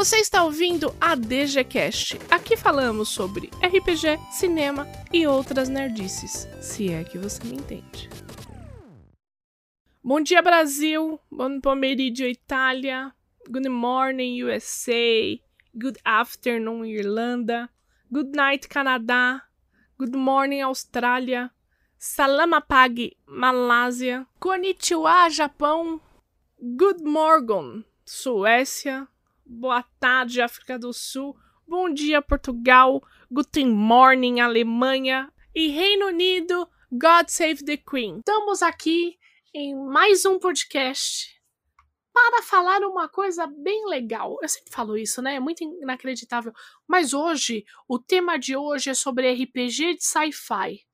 Você está ouvindo a DGCast. Aqui falamos sobre RPG, cinema e outras nerdices, se é que você me entende. Bom dia, Brasil. Bom pomeriggio, Itália. Good morning, USA. Good afternoon, Irlanda. Good night, Canadá. Good morning, Austrália. Salamapag, Malásia. Konnichiwa, Japão. Good morning, Suécia. Boa tarde, África do Sul. Bom dia, Portugal. Guten morning, Alemanha. E Reino Unido, God Save the Queen. Estamos aqui em mais um podcast para falar uma coisa bem legal. Eu sempre falo isso, né? É muito inacreditável. Mas hoje, o tema de hoje é sobre RPG de sci-fi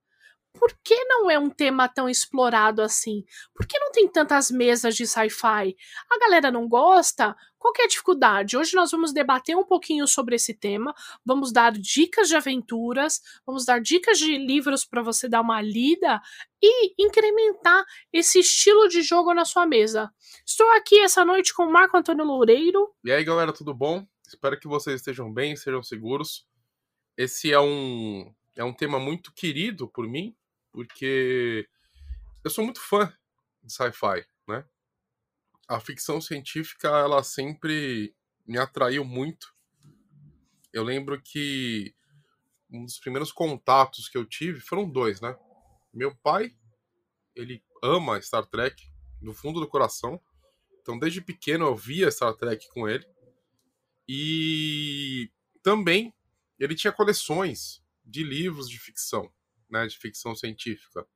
por que não é um tema tão explorado assim? Por que não tem tantas mesas de sci-fi? A galera não gosta? Qual é a dificuldade? Hoje nós vamos debater um pouquinho sobre esse tema, vamos dar dicas de aventuras, vamos dar dicas de livros para você dar uma lida e incrementar esse estilo de jogo na sua mesa. Estou aqui essa noite com o Marco Antônio Loureiro. E aí, galera, tudo bom? Espero que vocês estejam bem, sejam seguros. Esse é um é um tema muito querido por mim, porque eu sou muito fã de sci-fi? A ficção científica, ela sempre me atraiu muito. Eu lembro que um dos primeiros contatos que eu tive foram dois, né? Meu pai, ele ama Star Trek do fundo do coração. Então, desde pequeno eu via Star Trek com ele. E também ele tinha coleções de livros de ficção né, de ficção científica,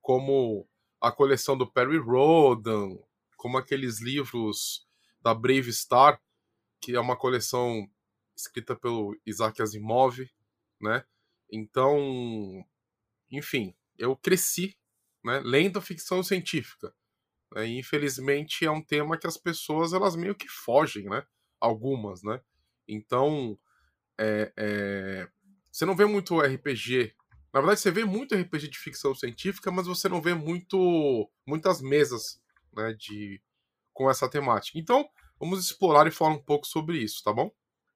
como a coleção do Perry Rodan, como aqueles livros da Brave Star, que é uma coleção escrita pelo Isaac Asimov, né? Então, enfim, eu cresci, né, lendo ficção científica. Né, e infelizmente é um tema que as pessoas elas meio que fogem, né? Algumas, né? Então, é, é... você não vê muito RPG na verdade, você vê muito RPG de ficção científica, mas você não vê muito muitas mesas né, de, com essa temática. Então, vamos explorar e falar um pouco sobre isso, tá bom?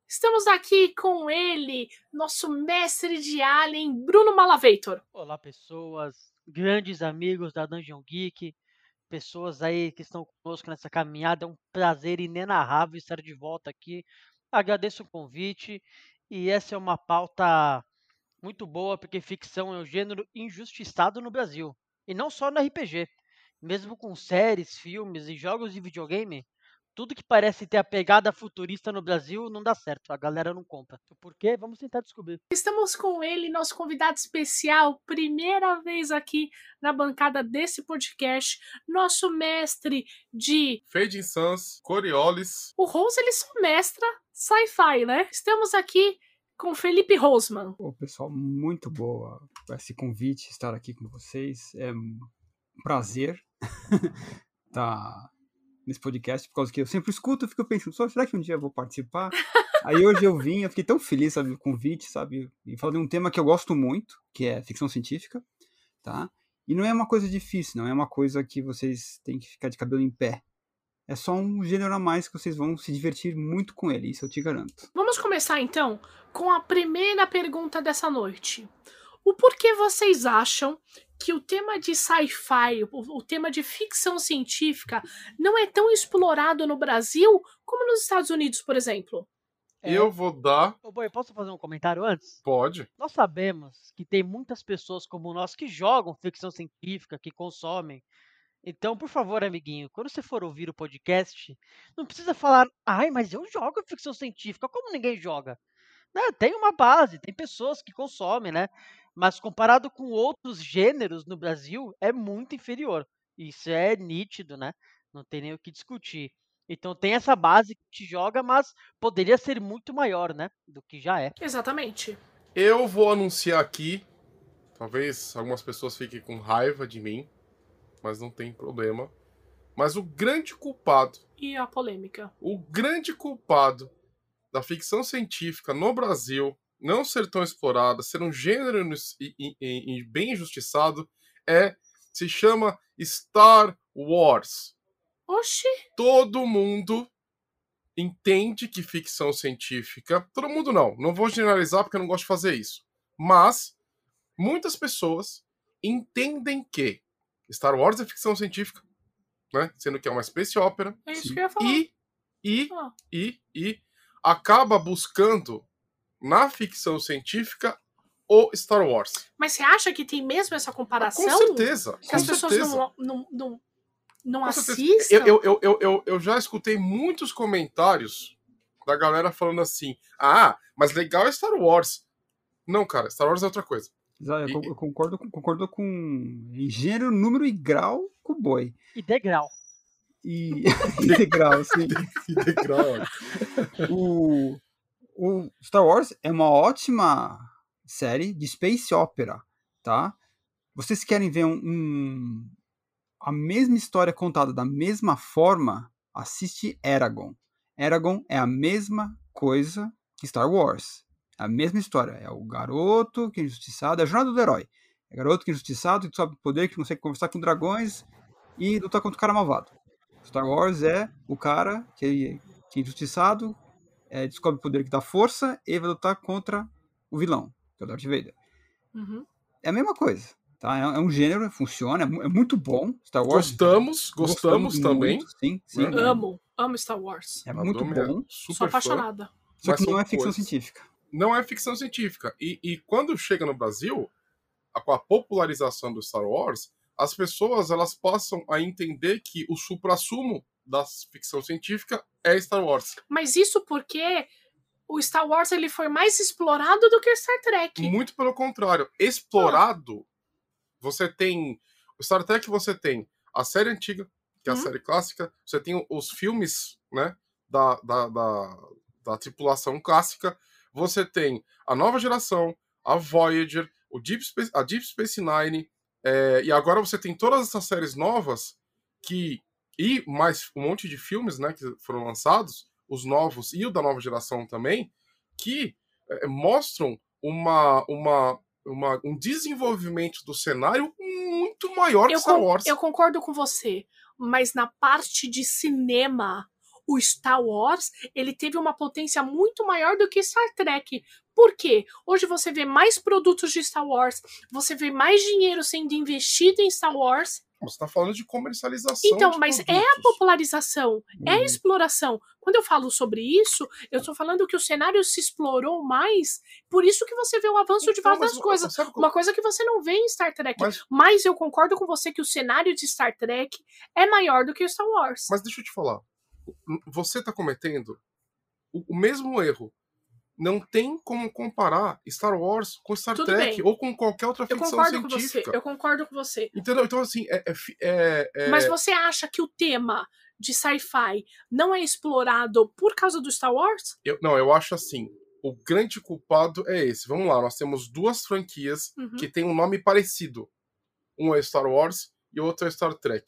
Estamos aqui com ele, nosso mestre de Alien, Bruno Malavetor. Olá, pessoas, grandes amigos da Dungeon Geek, pessoas aí que estão conosco nessa caminhada. É um prazer inenarrável estar de volta aqui. Agradeço o convite e essa é uma pauta muito boa, porque ficção é um gênero injustiçado no Brasil. E não só no RPG. Mesmo com séries, filmes e jogos de videogame, tudo que parece ter a pegada futurista no Brasil não dá certo. A galera não compra. Por quê? Vamos tentar descobrir. Estamos com ele, nosso convidado especial, primeira vez aqui na bancada desse podcast, nosso mestre de Fade Suns, Coriolis. O Rose ele só mestra sci-fi, né? Estamos aqui com Felipe Rosman. Pô, pessoal, muito boa esse convite, estar aqui com vocês. É prazer estar tá nesse podcast, por causa que eu sempre escuto e fico pensando, só será que um dia eu vou participar? Aí hoje eu vim, eu fiquei tão feliz, sabe, o convite, sabe, e falando de um tema que eu gosto muito, que é ficção científica, tá? E não é uma coisa difícil, não é uma coisa que vocês têm que ficar de cabelo em pé é só um gênero a mais que vocês vão se divertir muito com ele, isso eu te garanto. Vamos começar então com a primeira pergunta dessa noite. O porquê vocês acham que o tema de sci-fi, o, tema de ficção científica, não é tão explorado no Brasil como nos Estados Unidos, por exemplo? É. Eu vou dar. Ô, Boi, posso fazer um comentário antes? Pode. Nós sabemos que tem muitas pessoas como nós que jogam ficção científica, que consomem, então, por favor, amiguinho, quando você for ouvir o podcast, não precisa falar, ai, mas eu jogo ficção científica, como ninguém joga? Né? Tem uma base, tem pessoas que consomem, né? Mas comparado com outros gêneros no Brasil, é muito inferior. Isso é nítido, né? Não tem nem o que discutir. Então tem essa base que te joga, mas poderia ser muito maior, né? Do que já é. Exatamente. Eu vou anunciar aqui. Talvez algumas pessoas fiquem com raiva de mim mas não tem problema. Mas o grande culpado. E a polêmica. O grande culpado da ficção científica no Brasil não ser tão explorada, ser um gênero e, e, e bem injustiçado, é. Se chama Star Wars. Oxi! Todo mundo entende que ficção científica. Todo mundo não, não vou generalizar porque eu não gosto de fazer isso. Mas muitas pessoas entendem que Star Wars é ficção científica, né? Sendo que é uma space opera. É isso que eu ia falar. E, e, Ah. e, e acaba buscando na ficção científica o Star Wars. Mas você acha que tem mesmo essa comparação? Com certeza. Que com as pessoas certeza. não, não, não, não certeza. assistam? Eu, eu, eu, eu, eu, já escutei muitos comentários da galera falando assim: ah, mas legal é Star Wars. Não, cara, Star Wars é outra coisa. E- Eu, eu concordo, com- concordo com em gênero, número e grau com o boi. E degrau. E integral, sim. Integral. O, o Star Wars é uma ótima série de space opera, tá? Vocês querem ver um, um- a mesma história contada da mesma forma? Assiste Eragon. Eragon é a mesma coisa que Star Wars. É a mesma história. É o garoto que é injustiçado, é a jornada do herói. É garoto que é injustiçado, que sobe poder, que consegue conversar com dragões e lutar contra o cara malvado. Star Wars é o cara que, que é injustiçado, é, descobre o poder que dá força e vai lutar contra o vilão, que é o Darth Vader. Uhum. É a mesma coisa, tá? É, é um gênero, funciona, é, é muito bom. Star Wars. Gostamos, gostamos, também. muito, sim, sim. é- Amo, amo Star Wars. É muito Adoro, bom, Super Sou fã. apaixonada. só mas que não é ficção coisas. científica. Não é ficção científica. E, e quando chega no Brasil, com a popularização do Star Wars, as pessoas elas passam a entender que o suprassumo da ficção científica é Star Wars. Mas isso porque o Star Wars ele foi mais explorado do que Star Trek. Muito pelo contrário. Explorado, você tem. O Star Trek você tem a série antiga, que é a Uhum. série clássica, você tem os filmes, né? Da, da, da, da tripulação clássica, você tem a nova geração, a Voyager, o Deep Space, a Deep Space Nine, é, e agora você tem todas essas séries novas que. E mais um monte de filmes, né? Que foram lançados, os novos e o da nova geração também, que é, mostram uma, uma, uma, um desenvolvimento do cenário muito maior que Eu, Star con- Wars. eu concordo com você, mas na parte de cinema, o Star Wars ele teve uma potência muito maior do que Star Trek. Por quê? Hoje você vê mais produtos de Star Wars, você vê mais dinheiro sendo investido em Star Wars. Você está falando de comercialização. Então, de mas é a produtos. popularização, é a Uhum. exploração. Quando eu falo sobre isso, eu estou falando que o cenário se explorou mais, por isso que você vê o avanço de Então, várias mas, coisas. Uma coisa que você não vê em Star Trek. Mas- Mas eu concordo com você que o cenário de Star Trek é maior do que o Star Wars. Mas deixa eu te falar. Você está cometendo o mesmo erro. Não tem como comparar Star Wars com Star Tudo Trek bem. ou com qualquer outra eu ficção concordo com você. científica. Eu concordo com você. Entendeu? Então, assim, é, é é- é- Mas você acha que o tema de sci-fi não é explorado por causa do Star Wars? eu- não, eu acho assim. O grande culpado é esse. Vamos lá, nós temos duas franquias Uhum. que têm um nome parecido. Um é Star Wars e o outro é Star Trek.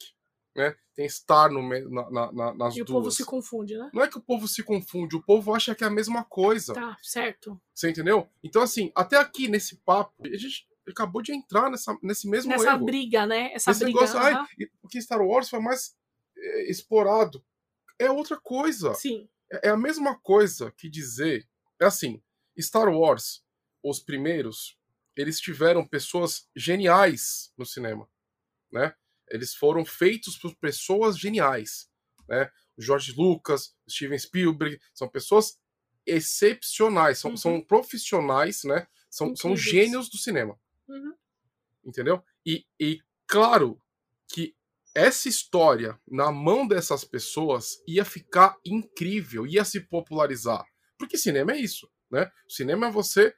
Né? Tem Star no na, na- na- nas E o duas. povo se confunde, né? Não é que o povo se confunde, o povo acha que é a mesma coisa. Tá, certo. Você entendeu? Então, assim, até aqui nesse papo, a gente acabou de entrar nessa, nesse mesmo Nessa erro. briga, né? Essa Esse briga. negócio, ai, aham. e- porque Star Wars foi mais é, explorado. É outra coisa. Sim. É é a mesma coisa que dizer. É assim, Star Wars, os primeiros, eles tiveram pessoas geniais no cinema, né? Eles foram feitos por pessoas geniais, né? O George Lucas, Steven Spielberg, são pessoas excepcionais, são, Uhum. são profissionais, né? São, são gênios do cinema, Uhum. entendeu? E, e claro que essa história na mão dessas pessoas ia ficar incrível, ia se popularizar. Porque cinema é isso, né? O cinema é você.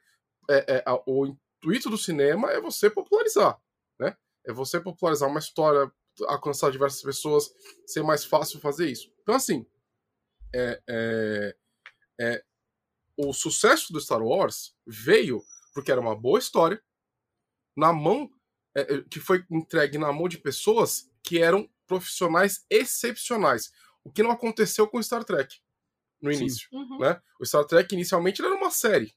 é- é- o intuito do cinema é você popularizar? É você popularizar uma história, alcançar diversas pessoas, ser mais fácil fazer isso. Então, assim, é, é- é, o sucesso do Star Wars veio porque era uma boa história, na mão é, é, que foi entregue na mão de pessoas que eram profissionais excepcionais. O que não aconteceu com Star Trek no início. Uhum. Né? O Star Trek inicialmente era uma série.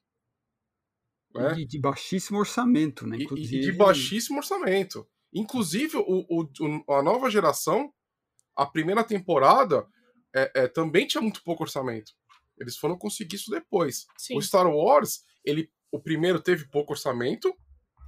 Né? De, de baixíssimo orçamento, né? E- Inclusive. E, de baixíssimo orçamento. Inclusive, o, o- a nova geração, a primeira temporada, é, é, também tinha muito pouco orçamento. Eles foram conseguir isso depois. Sim. O Star Wars, ele, o primeiro teve pouco orçamento,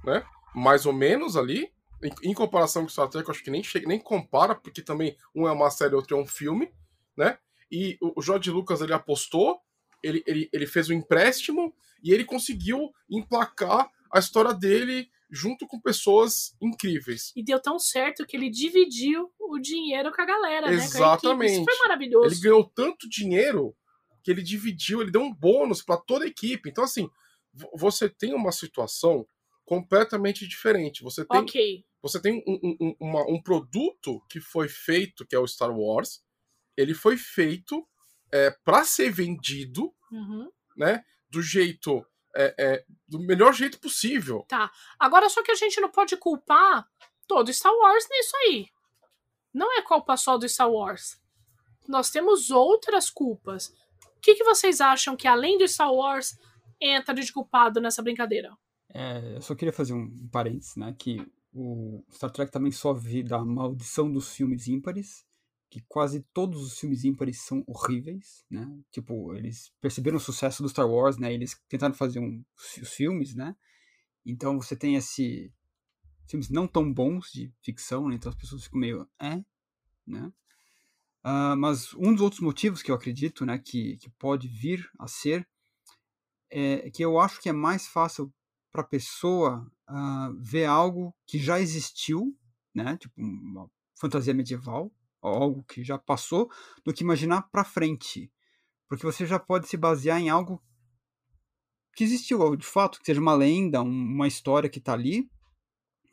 né? Mais ou menos ali. Em, em comparação com o Star Trek, eu acho que nem chega, nem compara, porque também um é uma série, outro é um filme, né? E o, o George Lucas ele apostou, ele, ele, ele fez um empréstimo e ele conseguiu emplacar a história dele junto com pessoas incríveis. E deu tão certo que ele dividiu o dinheiro com a galera, né? A equipe. Exatamente. Isso foi maravilhoso. Ele ganhou tanto dinheiro que ele dividiu, ele deu um bônus para toda a equipe. Então, assim, vo- você tem uma situação completamente diferente. Você tem, Ok. você tem um, um- um- uma- um produto que foi feito, que é o Star Wars. Ele foi feito é, para ser vendido, Uhum. né? Do jeito. É, é, do melhor jeito possível. Agora, só que a gente não pode culpar todo Star Wars nisso aí. Não é culpa só do Star Wars. Nós temos outras culpas. O que, que vocês acham que, além do Star Wars, entra de culpado nessa brincadeira? É, eu só queria fazer um parênteses, né? Que o Star Trek também sofre da maldição dos filmes ímpares, que quase todos os filmes ímpares são horríveis, né? Tipo, eles perceberam o sucesso do Star Wars, né? Eles tentaram fazer um, os filmes, né? Então você tem esse filmes não tão bons de ficção, né? Então as pessoas ficam meio, é, né? Ah, mas um dos outros motivos que eu acredito, né, que, que pode vir a ser, é que eu acho que é mais fácil para a pessoa ah, ver algo que já existiu, né, tipo uma fantasia medieval, algo que já passou, do que imaginar para frente, porque você já pode se basear em algo que existiu, de fato, que seja uma lenda, um- uma história que está ali,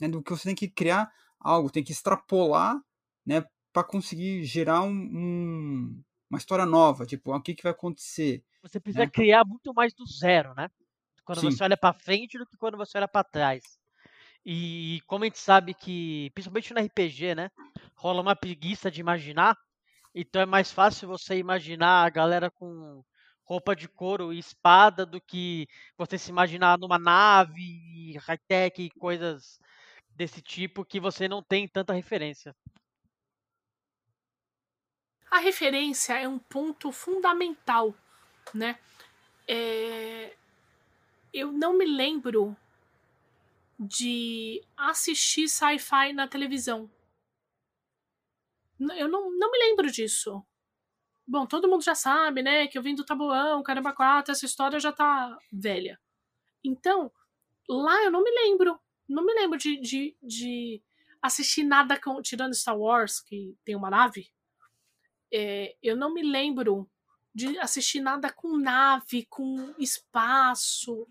né, do que você tem que criar algo, tem que extrapolar, né, para conseguir gerar um, um- uma história nova, tipo, o que, que vai acontecer. Você precisa né? criar muito mais do zero, né? Quando Sim. você olha pra frente do que quando você olha pra trás. E como a gente sabe que, principalmente no RPG, né? Rola uma preguiça de imaginar. Então é mais fácil você imaginar a galera com roupa de couro e espada do que você se imaginar numa nave, high-tech e coisas desse tipo que você não tem tanta referência. A referência é um ponto fundamental, né? É, Eu não me lembro de assistir sci-fi na televisão. Eu não, não me lembro disso. Bom, todo mundo já sabe, né? Que eu vim do Tabuão, Caramba 4, essa história já tá velha. Então, lá eu não me lembro. Não me lembro de, de, de assistir nada com, tirando Star Wars, que tem uma nave. É, eu não me lembro de assistir nada com nave, com espaço.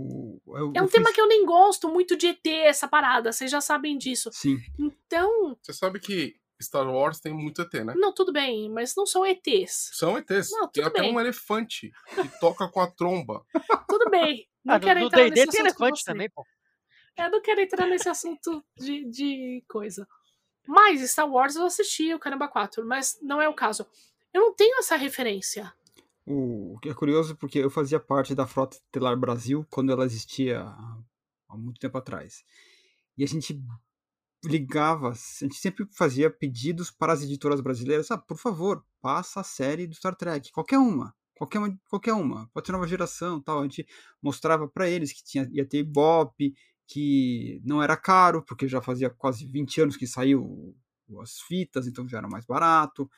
O- eu- É um tema fiz- que eu nem gosto muito de ET, essa parada, vocês já sabem disso. Sim, Então, Você sabe que Star Wars tem muito ET, né? não, tudo bem, mas não são ETs. São ETs. Não, tem até bem. um elefante que toca com a tromba. Tudo bem. Não Ah, quero no entrar nesse D&D tem elefante também, pô. Eu não quero entrar nesse assunto de, de coisa. Mas Star Wars eu assisti o Caramba 4, mas não é o caso. Eu não tenho essa referência. O que é curioso porque eu fazia parte da Frota Estelar Brasil quando ela existia há- há muito tempo atrás. E a gente ligava, a gente sempre fazia pedidos para as editoras brasileiras, ah, por favor, passa a série do Star Trek, qualquer uma, qualquer uma, qualquer uma, pode ser nova geração, tal. A gente mostrava para eles que tinha ia ter Ibope, que não era caro, porque já fazia quase 20 anos que saiu as fitas, então já era mais barato.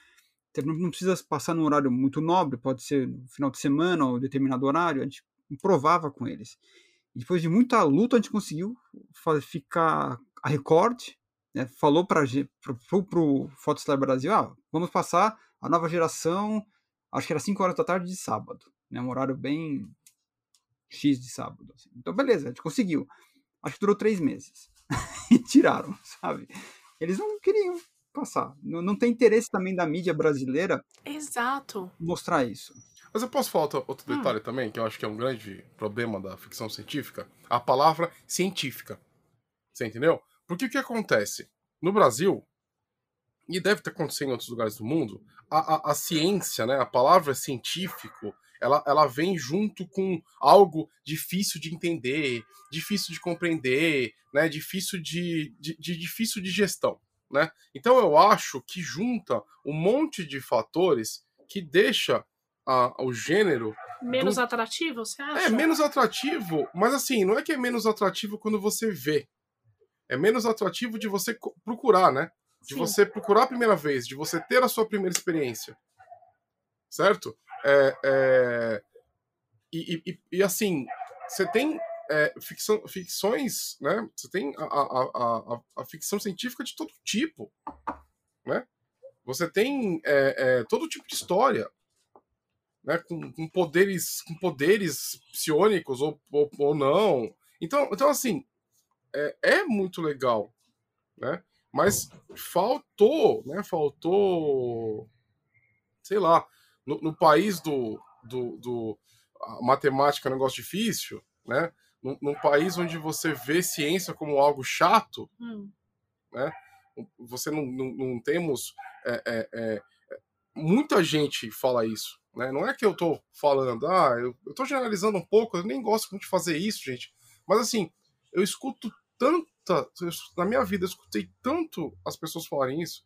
Não precisa passar num horário muito nobre, pode ser no final de semana ou determinado horário, a gente provava com eles. E depois de muita luta, a gente conseguiu ficar a Record, né, falou para pro Photostar Brasil, ah, vamos passar a nova geração, acho que era 5 horas da tarde de sábado, né, um horário bem X de sábado. assim. Então, beleza, a gente conseguiu. Acho que durou três meses. e tiraram, sabe? Eles não queriam passar. Não, não tem interesse também da mídia brasileira Exato. mostrar isso. Mas eu posso falar outro, outro Hum. detalhe também, que eu acho que é um grande problema da ficção científica? A palavra científica. Você entendeu? Porque o que acontece? No Brasil, e deve ter acontecido em outros lugares do mundo, a, a, a ciência, né, a palavra científico, ela, ela vem junto com algo difícil de entender, difícil de compreender, né, difícil de, de, de- difícil de gestão. Né? Então eu acho que junta um monte de fatores que deixa a, o gênero Menos do- atrativo, você acha? é menos atrativo, mas assim, não é que é menos atrativo quando você vê. É menos atrativo de você procurar, né? De Sim. você procurar a primeira vez, de você ter a sua primeira experiência. Certo? É, é, e- e- e, assim, você tem é, ficção, ficções, né? Você tem a, a, a, a- ficção científica de todo tipo, né? Você tem é, é, todo tipo de história, né? Com, com poderes, com poderes psionicos ou, ou, ou não. Então, então assim, é, é muito legal, né? Mas faltou, né? Faltou, sei lá, no, no país do, do, do matemática é um negócio difícil, né? Num, num país onde você vê ciência como algo chato, Hum. você não, não, não temos. é, é, é, muita gente fala isso. Né? Não é que eu tô falando, ah, eu, eu tô generalizando um pouco, eu nem gosto muito de fazer isso, gente. Mas assim, eu escuto tanta. eu- Na minha vida, eu escutei tanto as pessoas falarem isso.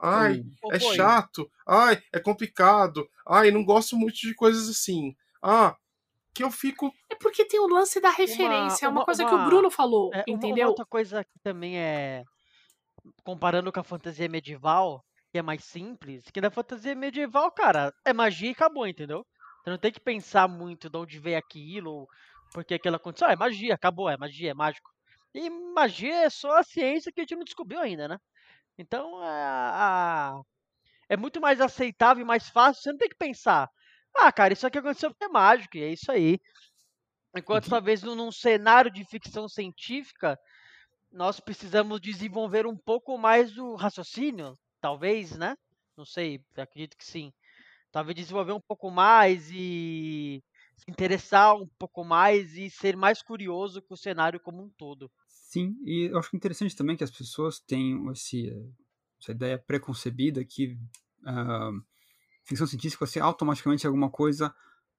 Ai, Ô, é chato, ai, é complicado, ai, não gosto muito de coisas assim. Ah, que eu fico. É porque tem o lance da referência, é uma, uma- coisa que o uma- Bruno falou, É, uma- uma, entendeu? outra coisa que também é. Comparando com a fantasia medieval, que é mais simples, que na fantasia medieval, cara, é magia e acabou, entendeu? Você não tem que pensar muito de onde veio aquilo, porque aquilo aconteceu. Ah, é magia, acabou, é magia, é mágico. E magia é só a ciência que a gente não descobriu ainda, né? Então a, a- é muito mais aceitável e mais fácil. Você não tem que pensar. Ah, cara, isso aqui aconteceu porque é mágico, e é isso aí. Enquanto Uhum. talvez num, cenário de ficção científica, nós precisamos desenvolver um pouco mais o raciocínio, talvez, né? Não sei, acredito que sim. Talvez desenvolver um pouco mais e se interessar um pouco mais e ser mais curioso com o cenário como um todo. Sim, e eu acho interessante também que as pessoas tenham esse, essa ideia preconcebida que ah, ficção científica ser automaticamente alguma coisa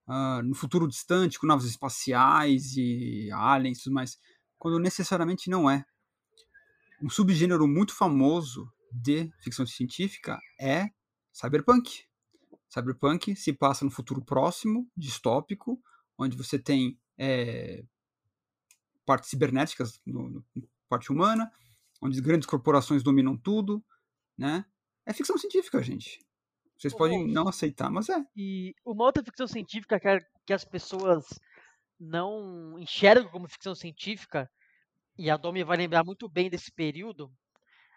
ah, no futuro distante, com naves espaciais e aliens e tudo mais, quando necessariamente não é. Um subgênero muito famoso de ficção científica é cyberpunk. Cyberpunk se passa no futuro próximo, distópico, onde você tem eh, partes cibernéticas no, no- parte humana, onde grandes corporações dominam tudo, né? É ficção científica, gente. Vocês podem não aceitar, mas é. E uma outra ficção científica que, a- que as pessoas não enxergam como ficção científica, e a Domi vai lembrar muito bem desse período.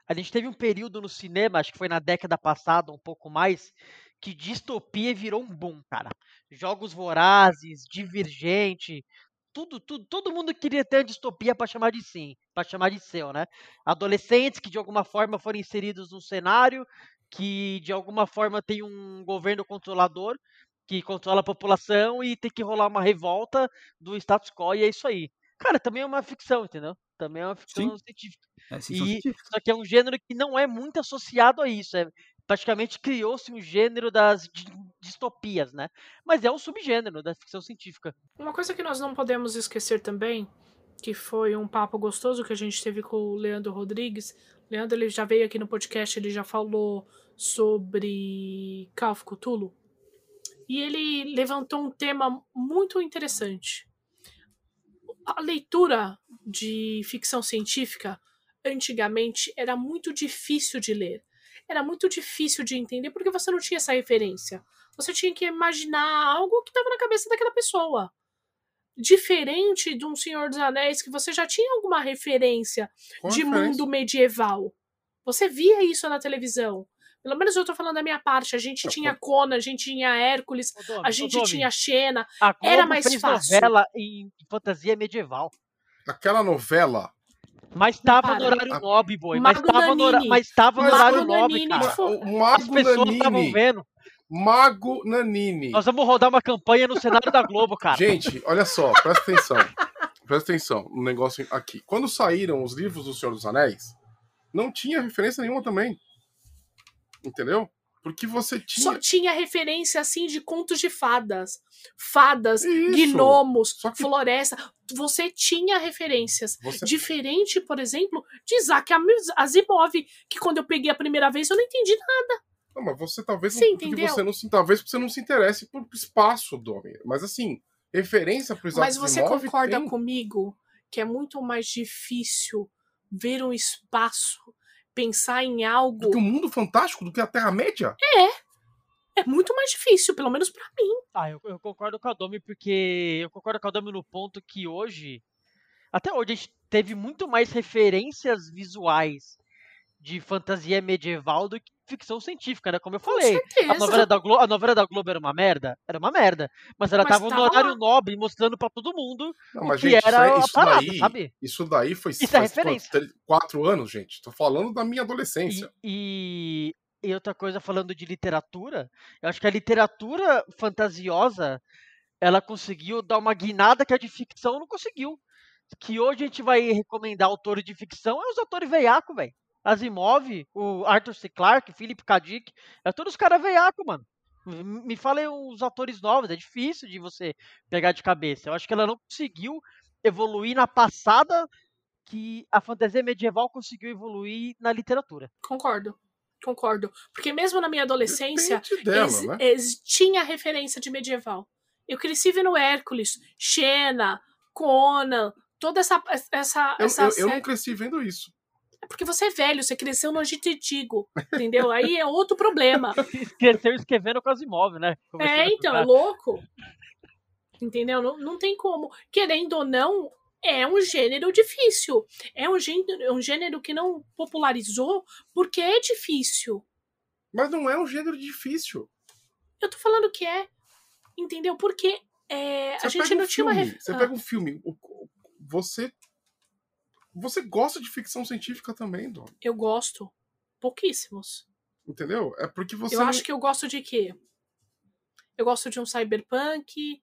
A gente teve um período no cinema, acho que foi na década passada, um pouco mais, que distopia virou um boom, cara. Jogos vorazes, divergente, tudo, tudo, todo mundo queria ter a distopia para chamar de sim, para chamar de seu, né? Adolescentes que de alguma forma foram inseridos num cenário que de alguma forma tem um governo controlador que controla a população e tem que rolar uma revolta do status quo e é isso aí. Cara, também é uma ficção, entendeu? Também é uma ficção científica. É ficção E- científica. Só que é um gênero que não é muito associado a isso. É, praticamente criou-se um gênero das di- distopias, né? Mas é um subgênero da ficção científica. Uma coisa que nós não podemos esquecer também, que foi um papo gostoso que a gente teve com o Leandro Rodrigues. Leandro ele já veio aqui no podcast, ele já falou sobre Call Cthulhu. E ele levantou um tema muito interessante. A leitura de ficção científica antigamente era muito difícil de ler. Era muito difícil de entender porque você não tinha essa referência. Você tinha que imaginar algo que estava na cabeça daquela pessoa diferente de um Senhor dos Anéis que você já tinha alguma referência Qual de mundo medieval. Você via isso na televisão. Pelo menos eu tô falando da minha parte. A gente tinha Conan, a gente tinha Hércules, Domi, a gente Domi, tinha Xena. a Globo era mais fez fácil. novela em fantasia medieval. Aquela novela. Mas tava Para. no horário A- nobre, boy. Mas Mago tava, no, mas tava no horário nobre, cara. O As Mago pessoas estavam vendo. Mago Nanini. Nós vamos rodar uma campanha no cenário da Globo, cara. Gente, olha só, presta atenção. Presta atenção no negócio aqui. Quando saíram os livros do Senhor dos Anéis, não tinha referência nenhuma também. Entendeu? Porque você tinha. Só tinha referência assim de contos de fadas. Fadas, Isso. gnomos, que- floresta. Você tinha referências. Você... Diferente, por exemplo, de Isaac Asimov, que quando eu peguei a primeira vez eu não entendi nada. Não, mas você talvez Você não, porque você não se, talvez porque você não se interesse por espaço do homem. Mas assim, referência pro Isaac Mas você concorda tem. comigo que é muito mais difícil ver um espaço, pensar em algo. do que o mundo fantástico, do que a Terra-média? É muito mais difícil, pelo menos pra mim. Ah, eu, eu concordo com a Domi, porque eu concordo com a Domi no ponto que hoje, até hoje, a gente teve muito mais referências visuais de fantasia medieval do que ficção científica, né? Como eu falei. A novela, da Globo, a novela da Globo era uma merda? Era uma merda. Mas ela Mas tava no tava horário lá. nobre, mostrando pra todo mundo Não, mas que gente, isso, era é- a isso parada, daí, sabe? isso daí foi Isso é faz, três- quatro anos, gente. Tô falando da minha adolescência. E, e, e outra coisa, falando de literatura, eu acho que a literatura fantasiosa ela conseguiu dar uma guinada que a de ficção não conseguiu. Que hoje a gente vai recomendar autores de ficção é os autores veiaco, velho. Asimov, o Arthur C. Clarke, Philip K. Dick, é todos os caras veiaco, mano. Me falem uns autores novos, é difícil de você pegar de cabeça. Eu acho que ela não conseguiu evoluir na passada que a fantasia medieval conseguiu evoluir na literatura. Concordo. Concordo. Porque mesmo na minha adolescência, dela, ex- né? ex- tinha referência de medieval. Eu cresci vendo Hércules, Xena, Conan, toda essa. essa, Eu, essa eu, eu não cresci vendo isso. É porque você é velho, você cresceu no Egito Antigo, entendeu? Aí é outro problema. Cresceu escrevendo imóveis, né? É, com então, o é louco. Entendeu? Não, não tem como. Querendo ou não, é um gênero difícil. É um gênero, um gênero que não popularizou porque é difícil. Mas não é um gênero difícil. Eu tô falando que é. Entendeu? Porque é, a gente não um tinha uma filme, ref... Você Ah, pega um filme. Você. Você gosta de ficção científica também, Dom. Eu gosto. Pouquíssimos. Entendeu? É porque você. eu não- acho que eu gosto de quê? Eu gosto de um cyberpunk.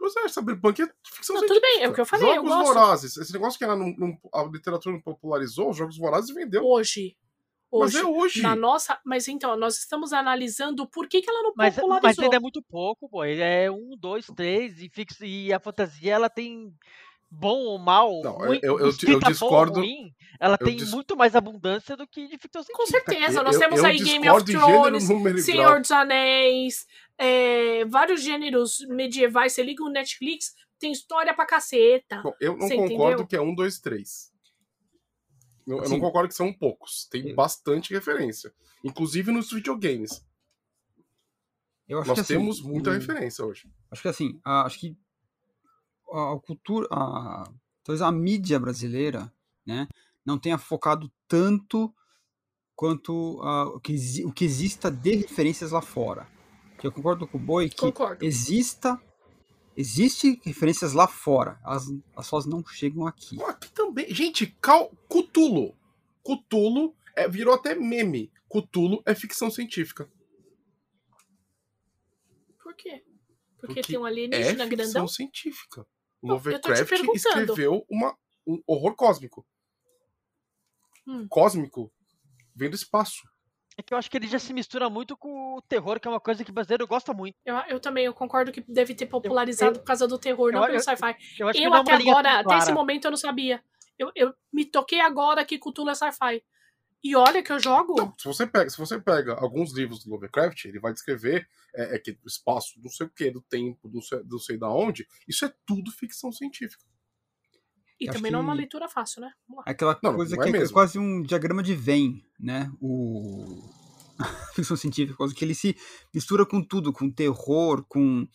Você acha Cyberpunk é ficção Não, científica. tudo bem, é o que eu falei, eu Jogos gosto. Vorazes. Esse negócio que ela não, não- a literatura não popularizou, os Jogos Vorazes vendeu. Hoje. Mas Hoje. é hoje. Na nossa. Mas então, nós estamos analisando por que, que ela não Mas, popularizou. mas ainda é muito pouco, pô. Ele é um, dois, três, e, fix... e a fantasia ela tem bom ou mal, Não, eu- ruim, eu- eu- eu escrita bom ou discordo- ruim, ela tem dis- muito mais abundância do que de ficção Com científica. certeza, Eu- nós temos eu aí Game of gênero, Thrones, Senhor dos Anéis, é, vários gêneros medievais. Você liga o Netflix, tem história pra caceta. Bom, eu não concordo entendeu? que é um, dois, três. Eu, eu não Assim, concordo que são poucos. Tem eu- bastante referência. Inclusive nos videogames. Eu acho Nós que, assim, temos muita o- referência hoje. Acho que assim, a- acho que a, a cultura, a, talvez a mídia brasileira, né, não tenha focado tanto quanto o, que, o que exista de referências lá fora. Que eu concordo com o Boi que Concordo. exista existe referências lá fora, as, as suas não chegam aqui. Pô, Aqui também. Gente, Cal... Cutulo. Cutulo é, virou até meme. Cutulo é ficção científica. Por quê? Porque, Porque tem um É alienígena ficção grandão? científica. Eu tô te Lovecraft escreveu uma, um horror cósmico. Hum. Cósmico vem do espaço. É que eu acho que ele já se mistura muito com o terror, que é uma coisa que o brasileiro gosta muito. Eu, eu também, eu concordo que deve ter popularizado eu- por causa do terror, não pelo sci-fi. Eu acho que Eu não é até agora, até esse momento, eu não sabia. Eu, eu me toquei agora que Cthulhu é sci-fi. E olha que eu jogo. Não, se você pega, se você pega alguns livros do Lovecraft, ele vai descrever é, é que do espaço, não sei o que, do tempo, não sei, não sei da onde. Isso é tudo ficção científica. E acho também não é uma leitura fácil, né? Vamos lá. Aquela Não, coisa não que é é, mesmo. quase um diagrama de Venn, né? O ficção científica, coisa que ele se mistura com tudo, com terror, com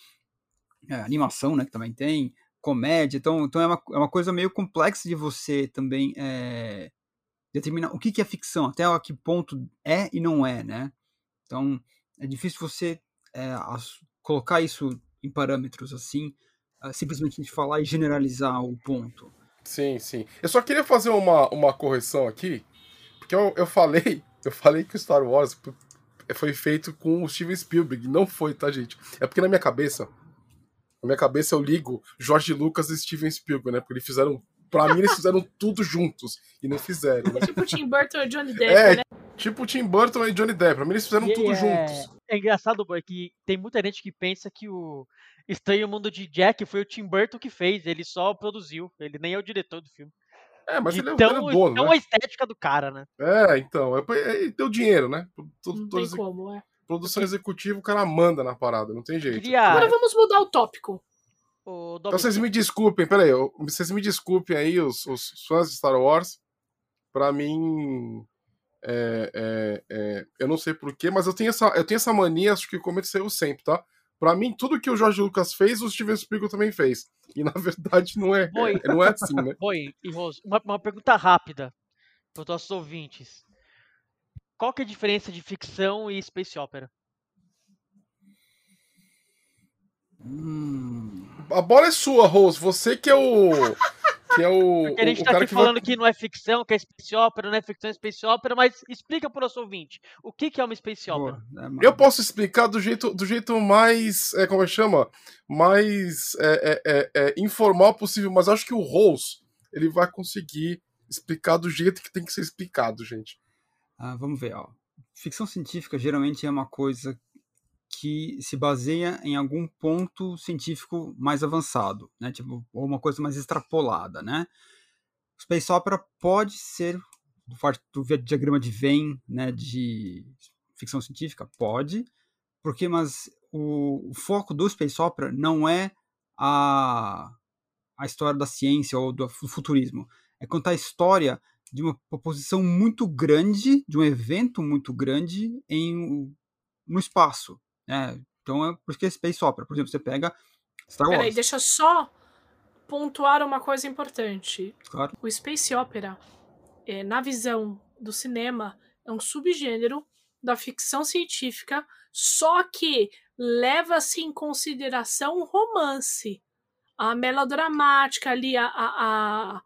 é, animação, né? Que também tem, comédia. Então, então é, uma, é uma coisa meio complexa de você também é, determinar o que, que é ficção, até a que ponto é e não é, né? Então é difícil você é, as- colocar isso em parâmetros assim, ah, simplesmente de falar e generalizar o ponto. Sim, sim. Eu só queria fazer uma, uma correção aqui, porque eu, eu falei, eu falei que o Star Wars p- foi feito com o Steven Spielberg. Não foi, tá, gente? É porque na minha cabeça, na minha cabeça eu ligo George Lucas e Steven Spielberg, né? Porque eles fizeram, pra mim eles fizeram tudo juntos e não fizeram, né? Tipo Tim Burton e Johnny Depp, É, né? Tipo Tim Burton e Johnny Depp. Pra mim eles fizeram E tudo é, juntos. é engraçado, boy, que tem muita gente que pensa que o Estranho Mundo de Jack foi o Tim Burton que fez, ele só produziu, ele nem é o diretor do filme. É, mas de ele é, tão, ele é dono, tão né? a estética do cara, né? É, então. É, é, deu dinheiro, né? Não Todo, tem como, é. produção executiva, o cara manda na parada, não tem jeito. Queria. Agora vamos mudar o tópico. O Então vocês me desculpem, peraí, eu- vocês me desculpem aí, os, os fãs de Star Wars. Pra mim. é, é, é, eu não sei porquê, mas eu tenho, essa, eu tenho essa mania, acho que aconteceu sempre, tá? Pra mim, tudo que o Jorge Lucas fez, o Steven Spielberg também fez. E na verdade não é, Oi. não é assim, né? Oi, e Rose, uma, uma pergunta rápida para os nossos ouvintes. Qual que é a diferença de ficção e space opera? Hum, A bola é sua, Rose. Você que é o. Que é o, Porque a gente o, tá aqui que vai falando que não é ficção, que é space opera, não é ficção, é space opera, mas explica para o nosso ouvinte, o que, que é uma space opera? boa, é Eu posso explicar do jeito, do jeito mais. É, como é que chama? Mais é, é, é, é, informal possível, mas acho que o Rose ele vai conseguir explicar do jeito que tem que ser explicado, gente. Ah, vamos ver, ó. Ficção científica geralmente é uma coisa que se baseia em algum ponto científico mais avançado, né? Tipo, ou uma coisa mais extrapolada, né? Space opera pode ser do, do diagrama de Venn, né, de ficção científica, pode, porque mas o, o foco do space opera não é a a história da ciência ou do futurismo, é contar a história de uma proposição muito grande, de um evento muito grande em no espaço, né? Então é por isso que é space opera. Por exemplo, você pega Star Wars, Peraí, deixa só pontuar uma coisa importante. claro. O Space Opera, é, na visão do cinema, é um subgênero da ficção científica, só que leva-se em consideração o romance, a melodramática ali, a, a, a,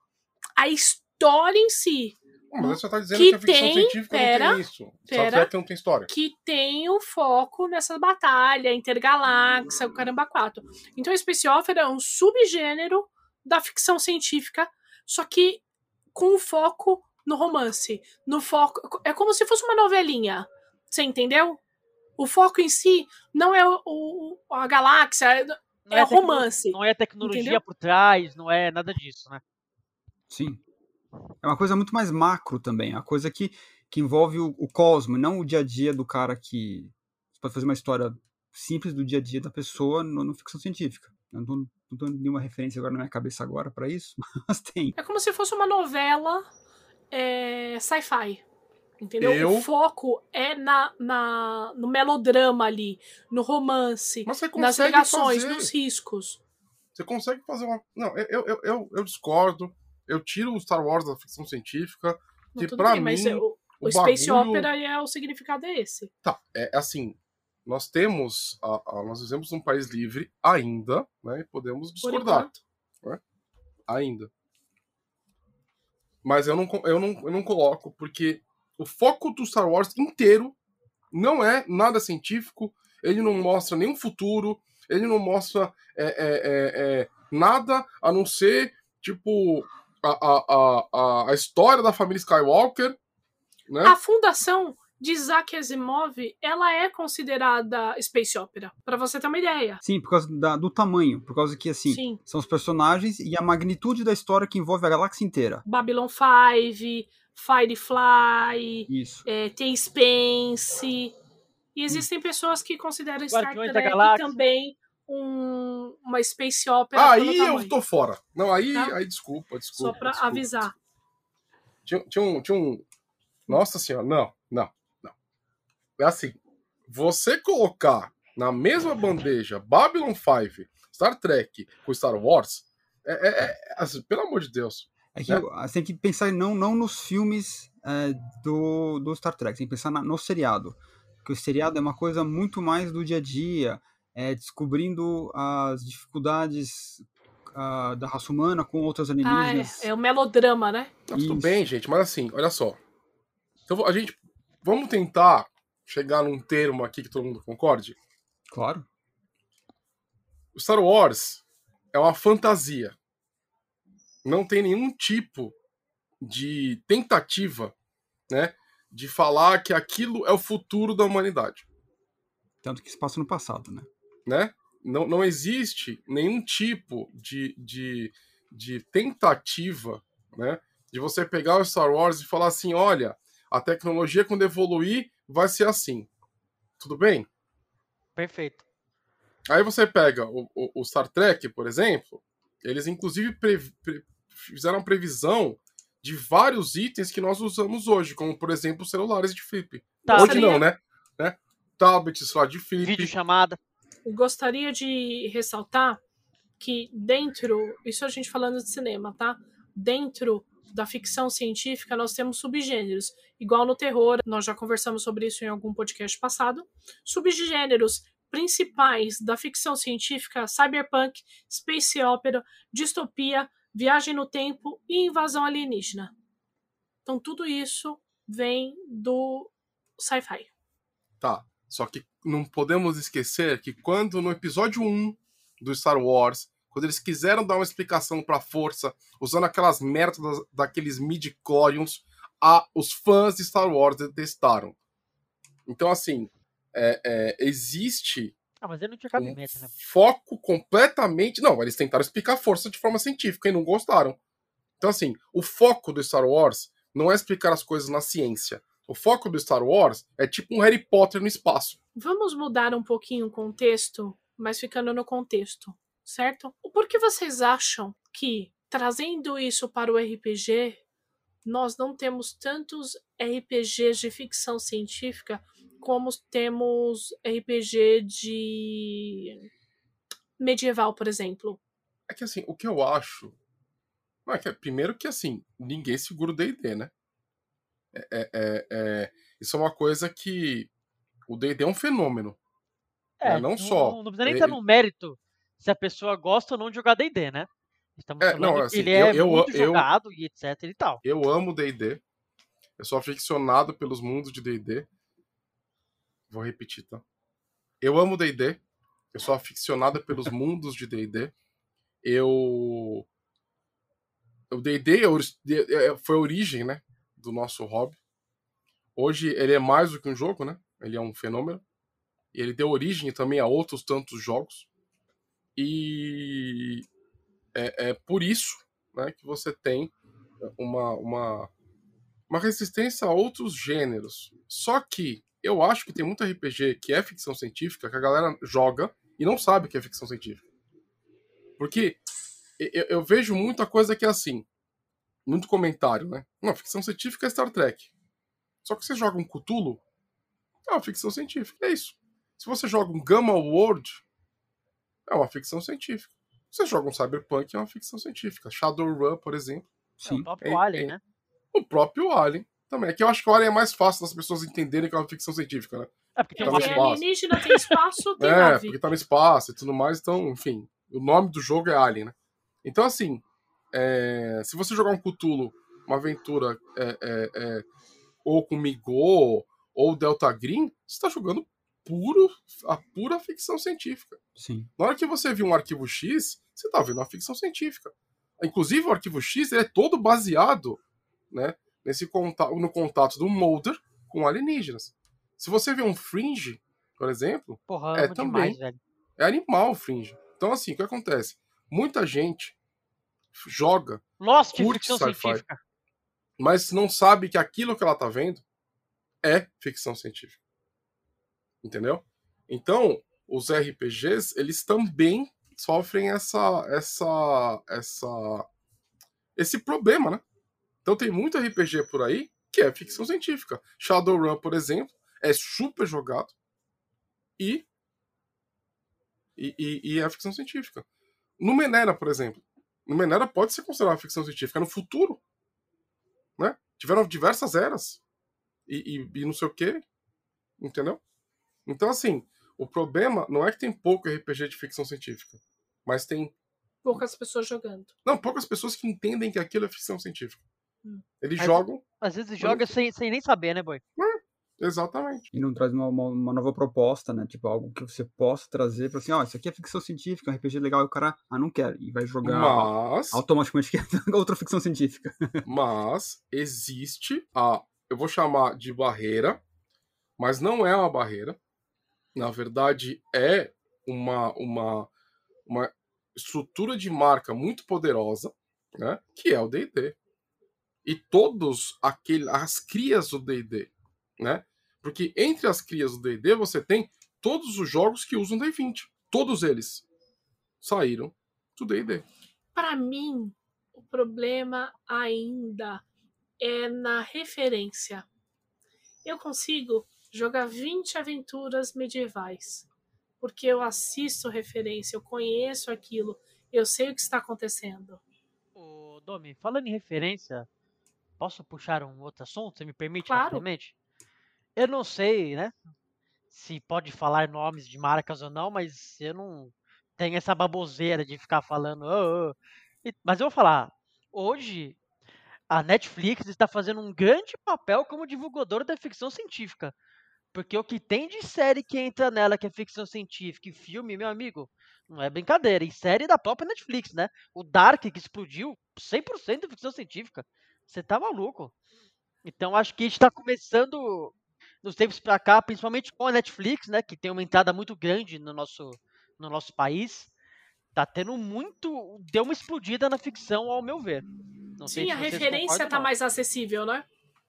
a história em si, Mas você tá dizendo Que que, a ficção tem- científica não pera, tem isso. Star pera. Trek não tem história. que tem o foco nessa batalha intergaláxia, o caramba 4. Então, o Space Opera é um subgênero da ficção científica, só que com foco no romance. No foco. É como se fosse uma novelinha. Você entendeu? O foco em si não é o, o- a galáxia, Não é tecno- romance. Não é tecnologia Entendeu? por trás, não é nada disso, né? Sim. É uma coisa muito mais macro também, é uma coisa que, que envolve o, o cosmo, não o dia a dia do cara que. Você pode fazer uma história simples do dia a dia da pessoa no, no ficção científica. Eu não tô, não tô nenhuma referência agora na minha cabeça agora para isso, mas tem. É como se fosse uma novela é, sci-fi. Entendeu? Eu- O foco é na, na, no melodrama ali, no romance, Mas você consegue nas ligações, fazer. nos riscos. Você consegue fazer uma. Não, eu, eu, eu, eu discordo. Eu tiro o Star Wars da ficção científica. Que pra bem, mas mim, é o, o Space bagulho- Opera é o significado é esse. Tá, é assim. Nós temos. A, a- nós vivemos num país livre ainda, né? E podemos discordar. enquanto. ainda. Mas eu não, eu, não, eu não coloco, porque o foco do Star Wars inteiro não é nada científico, ele não mostra nenhum futuro, ele não mostra é, é, é, é, nada a não ser, tipo, a, a, a, a- história da família Skywalker, né? A fundação de Isaac Asimov, ela é considerada Space Opera, Pra você ter uma ideia. Sim, por causa da- do tamanho, por causa que, assim, Sim. são os personagens e a magnitude da história que envolve a galáxia inteira. Babylon 5, Firefly, Isso. é, tem Spence. E existem pessoas que consideram Star Guardiões Trek também um- uma Space Opera. Aí eu tô fora. Não, aí, Tá? aí desculpa, desculpa. Só pra desculpa. avisar. Tinha, tinha um, tinha um. Nossa senhora, não, não, não. É assim, você colocar na mesma bandeja Babylon 5, Star Trek com Star Wars, é, é- é- assim, pelo amor de Deus. É que É. você tem que pensar não, não nos filmes é, do, do Star Trek, tem que pensar na- no seriado. Porque o seriado é uma coisa muito mais do dia a dia, é, descobrindo as dificuldades ah, da raça humana com outras Ah, alienígenas. é, é o melodrama, né? Não, tudo bem, gente, mas assim, olha só. Então a gente. Vamos tentar chegar num termo aqui que todo mundo concorde? Claro. O Star Wars é uma fantasia. Não tem nenhum tipo de tentativa, né, de falar que aquilo é o futuro da humanidade. Tanto que se passa no passado, né? Né? Não, não existe nenhum tipo de, de, de tentativa né, de você pegar o Star Wars e falar assim: olha, a tecnologia quando evoluir vai ser assim. Tudo bem? Perfeito. Aí você pega o, o, o Star Trek, por exemplo, eles inclusive pre, pre, fizeram previsão de vários itens que nós usamos hoje, como por exemplo celulares de flip. Tá. Hoje não, né? né? Tablets lá de flip. Vídeo chamada. Gostaria de ressaltar que dentro, isso a gente falando de cinema, tá? Dentro da ficção científica, nós temos subgêneros. Igual no terror, nós já conversamos sobre isso em algum podcast passado. Subgêneros principais da ficção científica: cyberpunk, space opera, distopia, viagem no tempo e invasão alienígena. Então, tudo isso vem do sci-fi. Tá. Só que não podemos esquecer que quando no episódio 1 do Star Wars, quando eles quiseram dar uma explicação para a força, usando aquelas merdas daqueles midi-chlorians, os fãs de Star Wars detestaram. Então, assim, é, é, existe ah, mas ele não tinha cabimento, um né? foco completamente. Não, eles tentaram explicar a força de forma científica e não gostaram. Então, assim, o foco do Star Wars não é explicar as coisas na ciência. O foco do Star Wars é tipo um Harry Potter no espaço. Vamos mudar um pouquinho o contexto, mas ficando no contexto, certo? Por que vocês acham que, trazendo isso para o RPG, nós não temos tantos RPGs de ficção científica como temos RPG de medieval, por exemplo? É que assim, o que eu acho. É que, primeiro que assim, ninguém segura o DD, né? É, é, é, é, isso é uma coisa que. O DD é um fenômeno. É, né? não, só. Não, não precisa nem estar no mérito se a pessoa gosta ou não de jogar DD, né? Estamos É, falando não, que assim, ele é eu- eu- muito eu- jogado e etc e tal. Eu amo D&D. Eu sou aficionado pelos mundos de D&D. Vou repetir, tá? Eu amo D&D. Eu sou aficionado pelos mundos de D&D. Eu... O D&D é é- foi a origem, né? Do nosso hobby. Hoje ele é mais do que um jogo, né? Ele é um fenômeno. E ele deu origem também a outros tantos jogos. E é, é por isso né, que você tem uma, uma, uma resistência a outros gêneros. Só que eu acho que tem muito RPG que é ficção científica que a galera joga e não sabe que é ficção científica. Porque eu, eu vejo muita coisa que é assim, muito comentário, né? Não, ficção científica é Star Trek. Só que você joga um Cthulhu, é uma ficção científica, é isso. Se você joga um Gamma World, é uma ficção científica. Você joga um Cyberpunk, é uma ficção científica. Shadowrun, por exemplo, É Sim. o próprio é- Alien, é- né? o próprio Alien também. É que eu acho que o Alien é mais fácil das pessoas entenderem que é uma ficção científica, né? É porque tem Tá Tem espaço. alienígena, tem espaço, tem É, nave. porque tá no espaço e tudo mais, então, enfim. O nome do jogo é Alien, né? Então, assim, é, se você jogar um Cthulhu, uma aventura é, é, é, ou com Migô ou Delta Green, você tá jogando puro, a pura ficção científica. Sim. Na hora que você viu um arquivo X, você tá vendo uma ficção científica. Inclusive, o arquivo X ele é todo baseado né, nesse contato, no contato do Mulder com alienígenas. Se você vê um Fringe, por exemplo, Porra, É, também. demais, velho. é animal o Fringe. Então, assim, o que acontece? Muita gente joga, Lost Curte ficção sci-fi. científica. mas não sabe que aquilo que ela tá vendo é ficção científica. Entendeu? Então, os RPGs, eles também sofrem essa essa essa esse problema, né? Então tem muito RPG por aí que é ficção científica. Shadowrun, por exemplo, é super jogado e e, e, e é ficção científica. Numenera, por exemplo. Numenera pode ser considerada ficção científica no futuro, né? Tiveram diversas eras e, e, e não sei o que, entendeu? Então, assim, o problema não é que tem pouco RPG de ficção científica, mas tem Poucas pessoas jogando. não poucas pessoas que entendem que aquilo é ficção científica. Hum. Eles Mas- jogam Às vezes joga sem, sem nem saber, né, boy? Exatamente. E não traz uma, uma, uma nova proposta, né? Tipo, algo que você possa trazer pra assim, ó, isso aqui é ficção científica, um RPG legal, e o cara, ah, não quero. E vai jogar Mas automaticamente que é outra ficção científica. mas existe a eu vou chamar de barreira, mas não é uma barreira. Na verdade, é uma, uma, uma estrutura de marca muito poderosa, né? Que é o D&D. E todos aquele, as crias do D&D, né? Porque entre as crias do D&D você tem todos os jogos que usam D20. Todos eles saíram do D&D. Para mim, o problema ainda é na referência. Eu consigo jogar 20 aventuras medievais, porque eu assisto referência, eu conheço aquilo, eu sei o que está acontecendo. Ô, Domi, falando em referência, posso puxar um outro assunto? Você me permite Claro. rapidamente? Eu não sei, né? Se pode falar nomes de marcas ou não, mas eu não tenho essa baboseira de ficar falando. "Ô, ô". E- Mas eu vou falar. Hoje, a Netflix está fazendo um grande papel como divulgadora da ficção científica. Porque o que tem de série que entra nela, que é ficção científica, e filme, meu amigo, não é brincadeira. E série da própria Netflix, né? O Dark, que explodiu, 100% de ficção científica. Você tá maluco. Então acho que a gente tá começando, nos tempos pra cá, principalmente com a Netflix, né? Que tem uma entrada muito grande no nosso, no nosso país. Tá tendo muito. Deu uma explodida na ficção, ao meu ver. Não Sim, a referência tá não. mais acessível, né?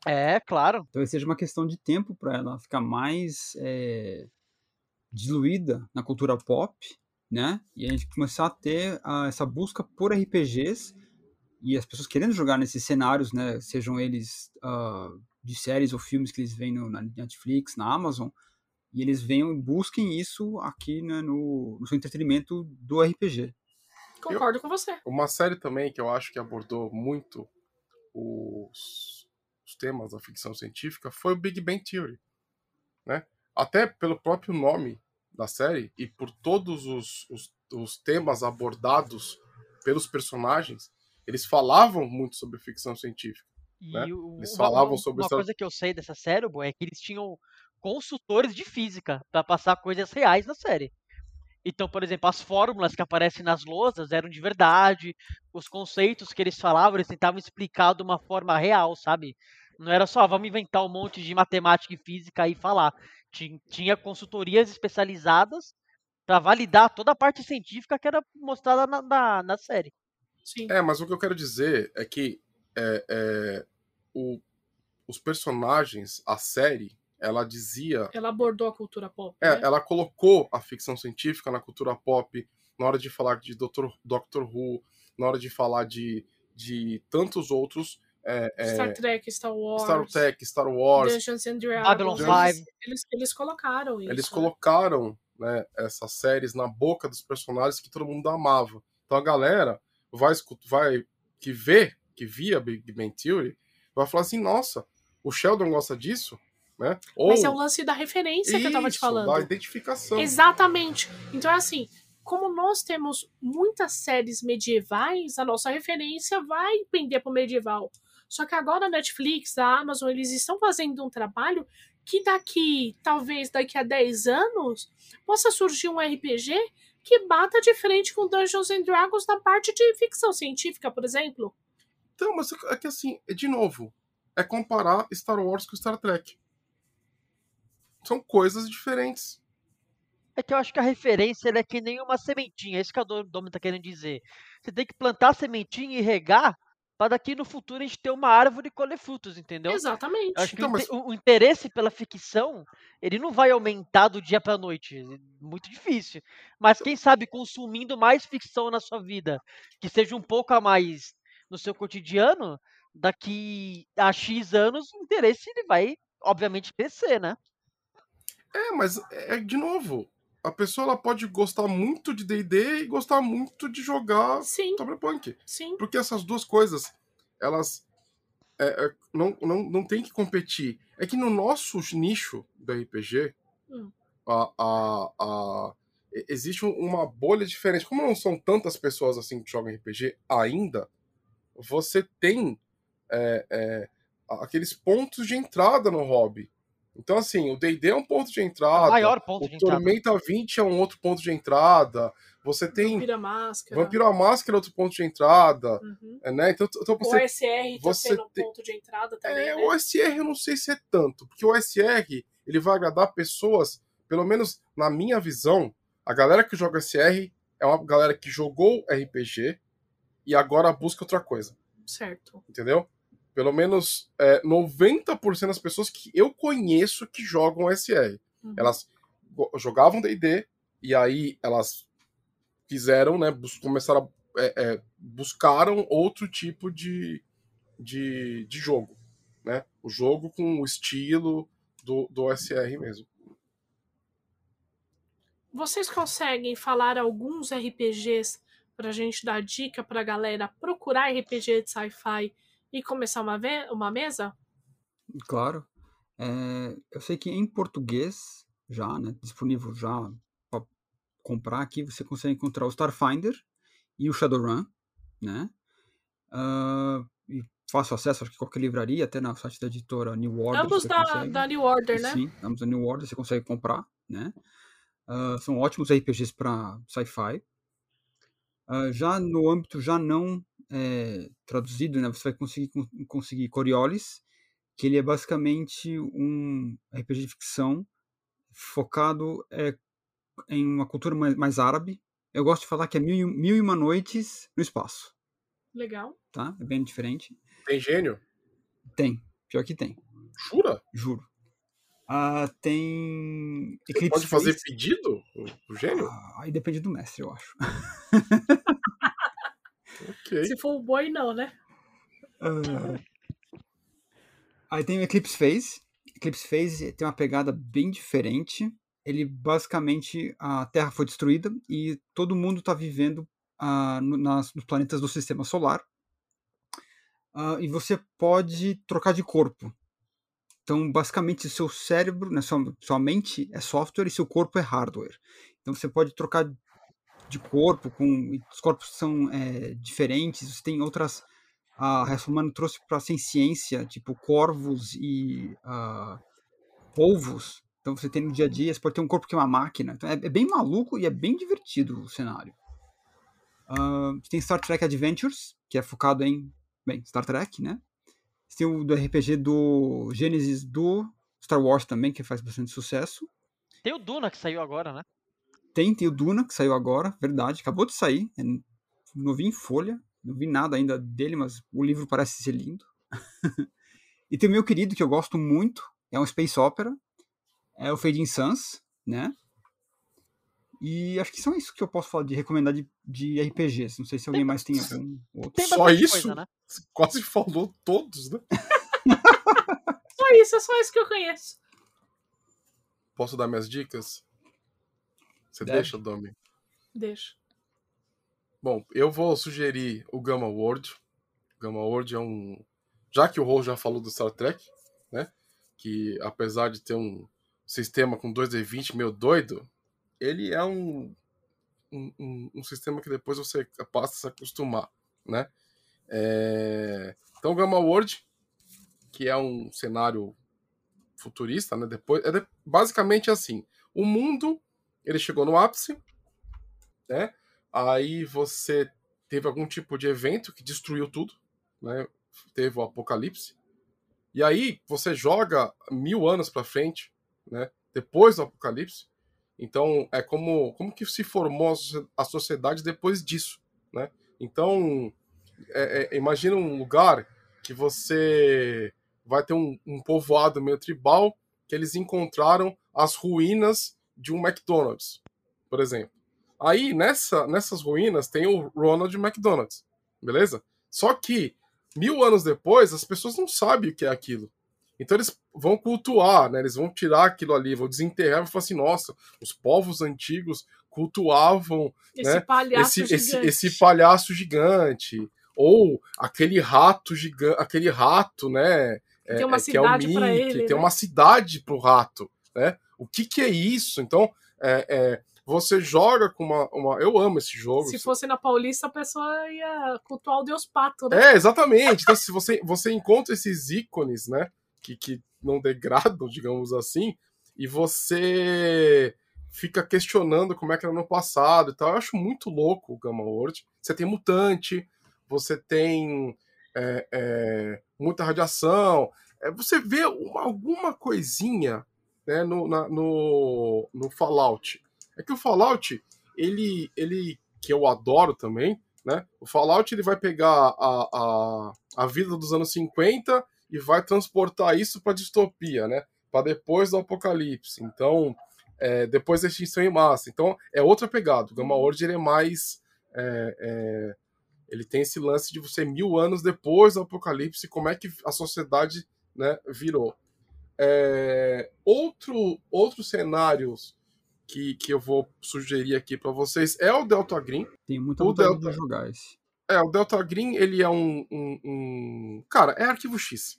É, claro. Talvez seja uma questão de tempo para ela ficar mais é, diluída na cultura pop, né? E a gente começar a ter ah, essa busca por RPGs e as pessoas querendo jogar nesses cenários, né? Sejam eles ah, de séries ou filmes que eles veem no, na Netflix, na Amazon, e eles venham e busquem isso aqui né, no, no seu entretenimento do RPG. Concordo com você. Uma série também que eu acho que abordou muito os, os temas da ficção científica foi o Big Bang Theory, né? Até pelo próprio nome da série e por todos os, os, os temas abordados pelos personagens, eles falavam muito sobre ficção científica. E né? o- Eles uma- falavam uma, sobre uma essa- coisa que eu sei dessa série, é que eles tinham consultores de física para passar coisas reais na série. Então, por exemplo, as fórmulas que aparecem nas lousas eram de verdade, os conceitos que eles falavam, eles tentavam explicar de uma forma real, sabe? Não era só, "Ah, vamos inventar um monte de matemática e física e falar. Tin- Tinha consultorias especializadas para validar toda a parte científica que era mostrada na, na, na série. Sim. É, mas o que eu quero dizer é que é, é, o- os personagens, a série, ela dizia Ela abordou a cultura pop. É, né? ela colocou a ficção científica na cultura pop na hora de falar de Dr. Doctor Who, na hora de falar de, de tantos outros. É, é, Star Trek, Star Wars, Star Trek, Star Wars. Dungeons and Dragons. Babylon eles, 5. Eles, eles colocaram isso. Eles né? colocaram né, essas séries na boca dos personagens que todo mundo amava. Então a galera vai, vai que vê, que via Big Bang Theory, vai falar assim, nossa, o Sheldon gosta disso? Né? Ou, Mas é o lance da referência que eu tava te Isso, falando. Da identificação. Exatamente. Então é assim, como nós temos muitas séries medievais, a nossa referência vai pender pro medieval. Só que agora a Netflix, a Amazon, eles estão fazendo um trabalho que daqui, talvez daqui a 10 anos, possa surgir um RPG que bata de frente com Dungeons and Dragons na parte de ficção científica, por exemplo. Então, mas é que assim, é de novo, é comparar Star Wars com Star Trek. São coisas diferentes. É que eu acho que a referência ela é que nem uma sementinha, é isso que a Domi tá querendo dizer. Você tem que plantar a sementinha e regar para daqui no futuro a gente ter uma árvore e colher frutos, entendeu? Exatamente. Eu acho que Então, o, mas- o- o interesse pela ficção, ele não vai aumentar do dia pra noite, é muito difícil. Mas quem sabe consumindo mais ficção na sua vida, que seja um pouco a mais no seu cotidiano, daqui a X anos o interesse ele vai obviamente crescer, né? É, mas é de novo. A pessoa ela pode gostar muito de D&D e gostar muito de jogar Sim, Cyberpunk. sim. Porque essas duas coisas, elas é, é, não, não, não tem que competir. É que no nosso nicho do RPG, Hum. a, a, a- existe um- uma bolha diferente. Como não são tantas pessoas assim que jogam RPG ainda, você tem é, é, aqueles pontos de entrada no hobby. Então, assim, o D&D é um ponto de É o entrada. maior ponto de O entrada. Tormenta 20 é um outro ponto de entrada. Você tem Vampira Máscara. Vampiro a Máscara, é outro ponto de entrada, Uhum. é, né? Então, então O você SR tá você sendo um tem- ponto de entrada também, É, né? o SR eu não sei se é tanto, porque o SR ele vai agradar pessoas, pelo menos na minha visão, a galera que joga SR é uma galera que jogou RPG e agora busca outra coisa, Certo. entendeu? Pelo menos é, 90% das pessoas que eu conheço que jogam SR. Uhum. Elas jogavam D&D e aí elas quiseram, né, começaram a, é, é, buscaram outro tipo de, de, de jogo, né? O jogo com o estilo do, do SR mesmo. Vocês conseguem falar alguns RPGs pra gente dar dica pra galera procurar RPG de sci-fi e começar uma, uma mesa? Claro. É, eu sei que em português, já, né, disponível já para comprar aqui, você consegue encontrar o Starfinder e o Shadowrun, né? Ah, e fácil acesso, acho que qualquer livraria, até no site da editora New Order. Ambos da, consegue. da New Order, né? Sim, ambos da New Order, você consegue comprar, né? Ah, são ótimos RPGs para sci-fi. Ah, já no âmbito já não é, traduzido, né? Você vai conseguir con- conseguir Coriolis, que ele é basicamente um RPG de ficção focado é, em uma cultura mais, mais árabe. Eu gosto de falar que é mil, e- mil e uma noites no espaço, Legal. tá? É bem diferente. Tem gênio? Tem, pior que tem, Jura? juro. Ah, tem Você Eclipse pode fazer pedido? O, gênio? Ah, aí depende do mestre, eu acho. Ok. Se for o boi, não, né? Ah, Aí tem o Eclipse Phase. Eclipse Phase tem uma pegada bem diferente. Ele basicamente a Terra foi destruída e todo mundo está vivendo ah, no- nas, nos planetas do Sistema Solar. E você pode trocar de corpo. Então, basicamente, seu cérebro, né, sua, sua mente é software e seu corpo é hardware. Então, você pode trocar de corpo, com os corpos são é, diferentes, você tem outras a raça humana trouxe para sem ciência, tipo corvos e ah, polvos. Então você tem no dia a dia, você pode ter um corpo que é uma máquina. Então é, é bem maluco e é bem divertido o cenário. Ah, tem Star Trek Adventures, que é focado em, bem, Star Trek, né? Tem o do RPG do Gênesis do Star Wars também, que faz bastante sucesso. Tem o Duna que saiu agora, né? Tem, tem o Duna, que saiu agora, verdade, acabou de sair, é novinho em folha, não vi nada ainda dele, mas o livro parece ser lindo. e tem o meu querido, que eu gosto muito, é um space opera, é o Fading Suns, né? E acho que são isso que eu posso falar de recomendar de, de RPGs. Não sei se alguém Tem- mais tem algum outro. Tem Só isso? coisa, né? Você quase falou todos, né? Só isso, é só isso que eu conheço. Posso dar minhas dicas? Você Deve. deixa, Domi? Deixa. Bom, eu vou sugerir o Gamma World. Gamma World é um. Já que o Rô já falou do Star Trek, né? Que apesar de ter um sistema com 2D20 meio doido, ele é um, um, um- sistema que depois você passa a se acostumar, né? É, Então, Gamma World, que é um cenário futurista, né? Depois, é de- basicamente assim: o mundo ele chegou no ápice, né? Aí você teve algum tipo de evento que destruiu tudo, né? Teve o apocalipse. E aí você joga mil anos para frente, né? Depois do apocalipse. Então é como como que se formou a socie- a sociedade depois disso, né? Então é- é, imagina um lugar que você vai ter um, um povoado meio tribal que eles encontraram as ruínas de um McDonald's, por exemplo. Aí, nessa, nessas ruínas, tem o Ronald McDonald's, beleza? Só que, mil anos depois, as pessoas não sabem o que é aquilo. Então eles vão cultuar, né? Eles vão tirar aquilo ali, vão desenterrar e vão falar assim, nossa, os povos antigos cultuavam Esse Né? palhaço esse, esse, gigante. esse palhaço gigante. Ou aquele rato gigante, aquele rato, né? é- Tem uma é, que é o cidade Mickey, ele, Tem né? uma cidade pro rato, né? O que que é isso? Então, é, é, você joga com uma, uma... Eu amo esse jogo. Se fosse na Paulista, a pessoa ia cultuar o Deus Pato, né? É, exatamente. Então, se você, você encontra esses ícones, né? Que, que não degradam, digamos assim, e você fica questionando como é que era no passado e tal. Eu acho muito louco o Gamma World. Você tem mutante, você tem é, é, muita radiação. É, você vê uma, alguma coisinha né, no, na, no, no Fallout. É que o Fallout, ele, ele que eu adoro também, né? O Fallout ele vai pegar a, a, a vida dos anos 50 e vai transportar isso para distopia, né? Para depois do apocalipse. Então, é, depois da extinção em massa. Então, é outra pegada. O Gamma World ele é mais. É, é, ele tem esse lance de você mil anos depois do apocalipse, como é que a sociedade né, virou. É, outro, outros cenários que, que eu vou sugerir aqui para vocês é o Delta Green. Tem muita O Delta- de jogar esse. É, o Delta Green, ele é um, um, um- Cara, é arquivo X.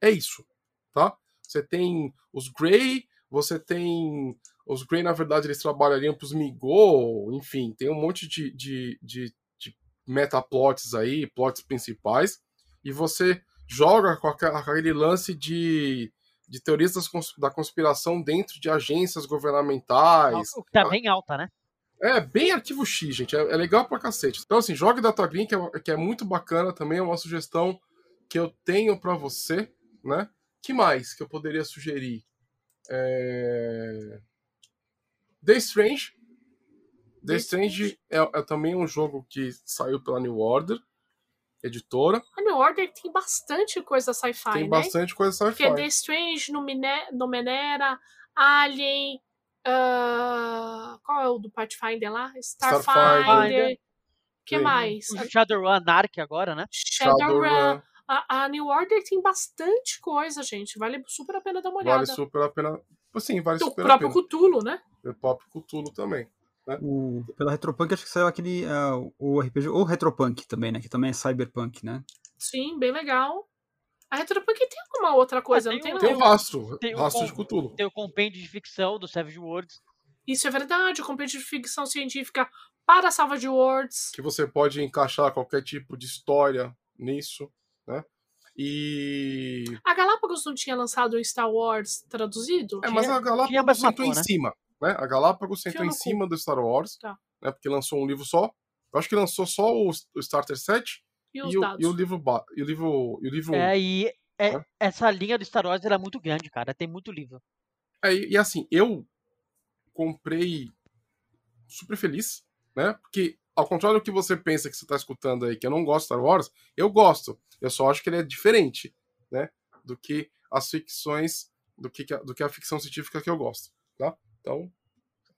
É isso, tá? Você tem os Grey, você tem... Os Grey, na verdade, eles trabalhariam pros Migol, enfim, tem um monte de, de, de, de metaplots aí, plots principais, e você joga com aque- aquele lance de, de teorias da conspiração dentro de agências governamentais, tá bem alta, né? é, bem arquivo X, gente. É, é legal pra cacete. Então, assim, jogue Data Green, que é, que é muito bacana também. É uma sugestão que eu tenho pra você, né? que mais que eu poderia sugerir? É... The Strange. The The Strange é, é também um jogo que saiu pela New Order, editora. A New Order tem bastante coisa sci-fi, Tem né? bastante coisa Porque é The sci-fi. Strange, Numenera, Alien, ah, qual é o do Pathfinder lá? Starfinder. Starfinder. O que Sim. mais? Shadowrun Ark agora, né? Shadowrun. Shadowrun. A, a New Order tem bastante coisa, gente. Vale super a pena dar uma olhada. Vale super a pena. Sim, vale o super a próprio pena. Cthulhu, né? O próprio Cthulhu também. O, pela Retropunk, acho que saiu aquele. é, o RPG. Ou Retropunk também, né? Que também é Cyberpunk, né? Sim, bem legal. A Retropunk tem alguma outra coisa, Ah, não tem tem, o- Tem não? o rastro, Tem o rastro de Cthulhu. Tem o compêndio de ficção do Savage Worlds. Isso é verdade. O compêndio de ficção científica para Savage Worlds. que você pode encaixar qualquer tipo de história nisso, né? E. A Galápagos não tinha lançado o Star Wars traduzido? É, mas a Galápagos sentou em né? cima, né? A Galápagos sentou em cima do Star Wars, Tá. né? Porque lançou um livro só. Eu acho que lançou só o, o Starter Set E os e o, e o livro e o livro e o livro É, e é- Hã? essa linha do Star Wars era muito grande, cara. Tem muito livro. É, e, e assim, eu comprei super feliz, né? Porque, ao contrário do que você pensa que você tá escutando aí, que eu não gosto de Star Wars, eu gosto. Eu só acho que ele é diferente, né? Do que as ficções, do que, do que a ficção científica que eu gosto, tá? Então.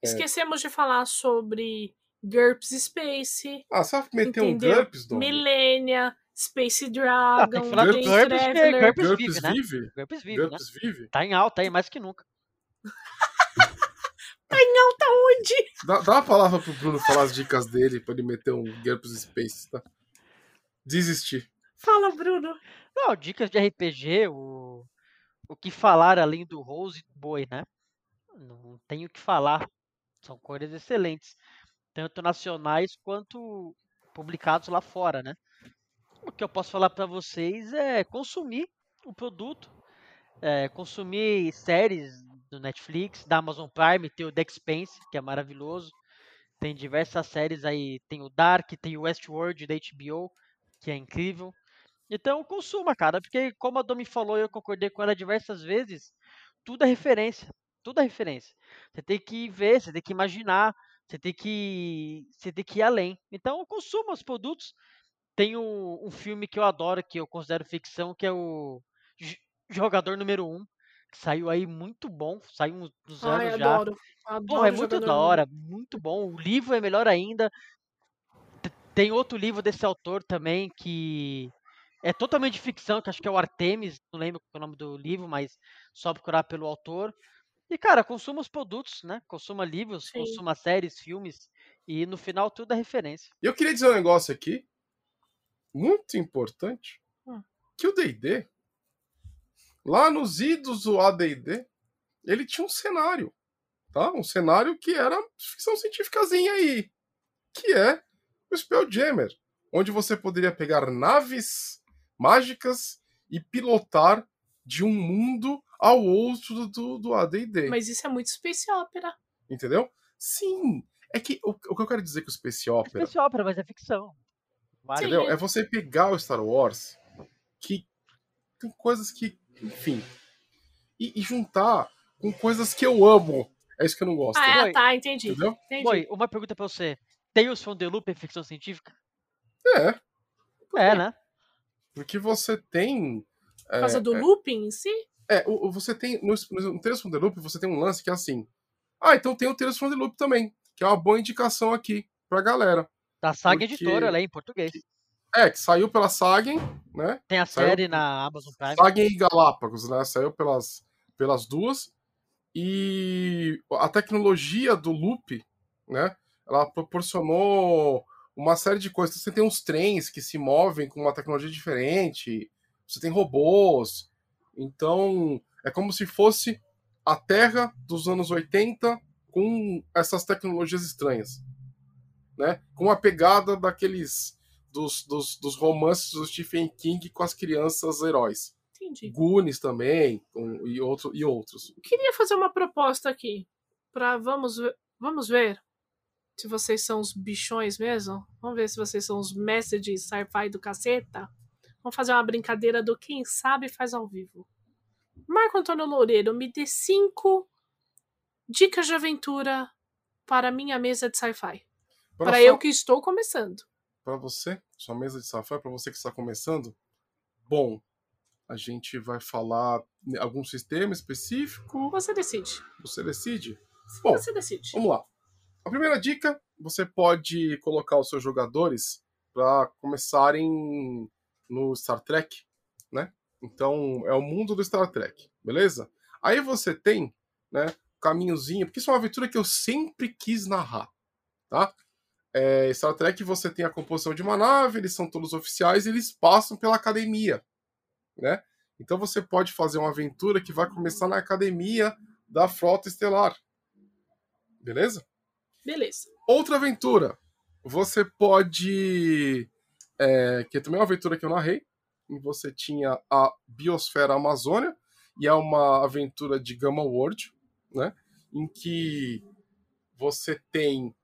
é. Esquecemos de falar sobre GURPS Space, Ah, vai meter um? GURPS, Dom? Millennia, Space Ah, Dragon, tem que falar do GURPS, GURPS. GURPS GURPS vive, né? vive? GURPS vive, né? GURPS vive? Tá em alta aí, mais que nunca. Tá onde? Dá, dá uma palavra pro Bruno falar as dicas dele pra ele meter um GURPS Space, tá? Desistir. Fala, Bruno. Não, dicas de RPG, o, o que falar além do Rose e do Boi, né? Não tenho o que falar. São cores excelentes. Tanto nacionais quanto publicados lá fora, né? O que eu posso falar para vocês é consumir o produto, é, consumir séries do Netflix, da Amazon Prime, tem o The Expanse, que é maravilhoso. Tem diversas séries aí, tem o Dark, tem o Westworld da HBO, que é incrível. Então consuma, cara, porque como a Domi falou e eu concordei com ela diversas vezes, tudo é referência. Tudo é referência. Você tem que ver, você tem que imaginar, você tem que, você tem que ir além. Então consuma os produtos. Tem um, um filme que eu adoro, que eu considero ficção, que é o Jogador Número 1, que saiu aí muito bom, saiu uns, uns Ai, anos já. adoro. adoro Porra, é muito da hora, muito bom. O livro é melhor ainda. T- Tem outro livro desse autor também que é totalmente de ficção, que acho que é o Artemis, não lembro qual é o nome do livro, mas só procurar pelo autor. E, cara, consuma os produtos, né? Consuma livros, Sim. consuma séries, filmes, e no final tudo é referência. E eu queria dizer um negócio aqui, muito importante, Hum. que o D&D, lá nos idos do AD&D, ele tinha um cenário, tá? Um cenário que era ficção científicazinha aí, que é o Spelljammer, onde você poderia pegar naves mágicas e pilotar de um mundo ao outro do, do AD&D. Mas isso é muito space opera. Entendeu? Sim. É que o, o que eu quero dizer com o Space Opera, Space Opera, mas é ficção. Vale. entendeu? É você pegar o Star Wars, que tem coisas que, enfim, e, e juntar com coisas que eu amo. É isso que eu não gosto. Ah, é, tá, entendi. Entendeu? entendi. Uma pergunta pra você. Tales from the Loop é ficção científica? É, É, né? porque você tem. Por causa é, do é, looping em si? É, você tem. No, no Tales from the Loop, você tem um lance que é assim. Ah, então tem o Tales from the Loop também. Que é uma boa indicação aqui pra galera. Da Saga Porque- Editora, ela é em português. É, que saiu pela Sagen, né? Tem a Saiu- série na Amazon Prime. Sagen e Galápagos, né? Saiu pelas, pelas duas. E a tecnologia do loop, né? Ela proporcionou uma série de coisas. Você tem uns trens que se movem com uma tecnologia diferente. Você tem robôs. Então, é como se fosse a Terra dos anos 80 com essas tecnologias estranhas. Né? Com a pegada daqueles dos, dos, dos romances do Stephen King com as crianças heróis. Entendi. Goonies também, com- e, outro, e outros. Queria fazer uma proposta aqui. Pra vamos ver, vamos ver se vocês são os bichões mesmo. Vamos ver se vocês são os mestres de sci-fi do caceta. Vamos fazer uma brincadeira do quem sabe faz ao vivo. Marco Antônio Loureiro, me dê cinco dicas de aventura para a minha mesa de sci-fi. Para eu que estou começando. Para você, sua mesa de sci-fi, para você que está começando, bom, a gente vai falar em algum sistema específico, Você decide. você decide. Bom, Você decide. Vamos lá. A primeira dica, você pode colocar os seus jogadores para começarem no Star Trek, né? Então, é o mundo do Star Trek, beleza? Aí você tem, né, caminhozinho, porque isso é uma aventura que eu sempre quis narrar, tá? É, Star Trek você tem a composição de uma nave, eles são todos oficiais, e eles passam pela academia, né? Então você pode fazer uma aventura que vai começar na academia da Frota Estelar. Beleza? Beleza. Outra aventura. Você pode. é, que também é uma aventura que eu narrei. E você tinha a Biosfera Amazônia. E é uma aventura de Gamma World, né? Em que você tem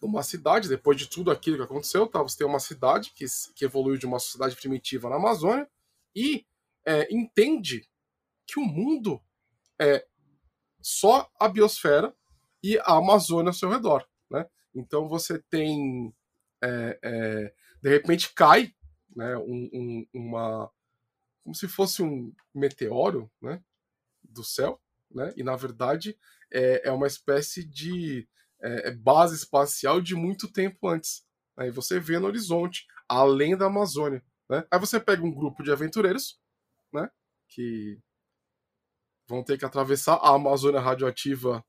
uma cidade, depois de tudo aquilo que aconteceu, tá? Você tem uma cidade que, que evoluiu de uma sociedade primitiva na Amazônia e é, entende que o mundo é só a biosfera e a Amazônia ao seu redor, né? Então você tem, é, é, de repente cai, né? um- um- uma, como se fosse um meteoro, né? Do céu, né? E na verdade é, é uma espécie de é, é base espacial de muito tempo antes. Aí você vê no horizonte, além da Amazônia, né? Aí você pega um grupo de aventureiros, né? Que vão ter que atravessar a Amazônia radioativa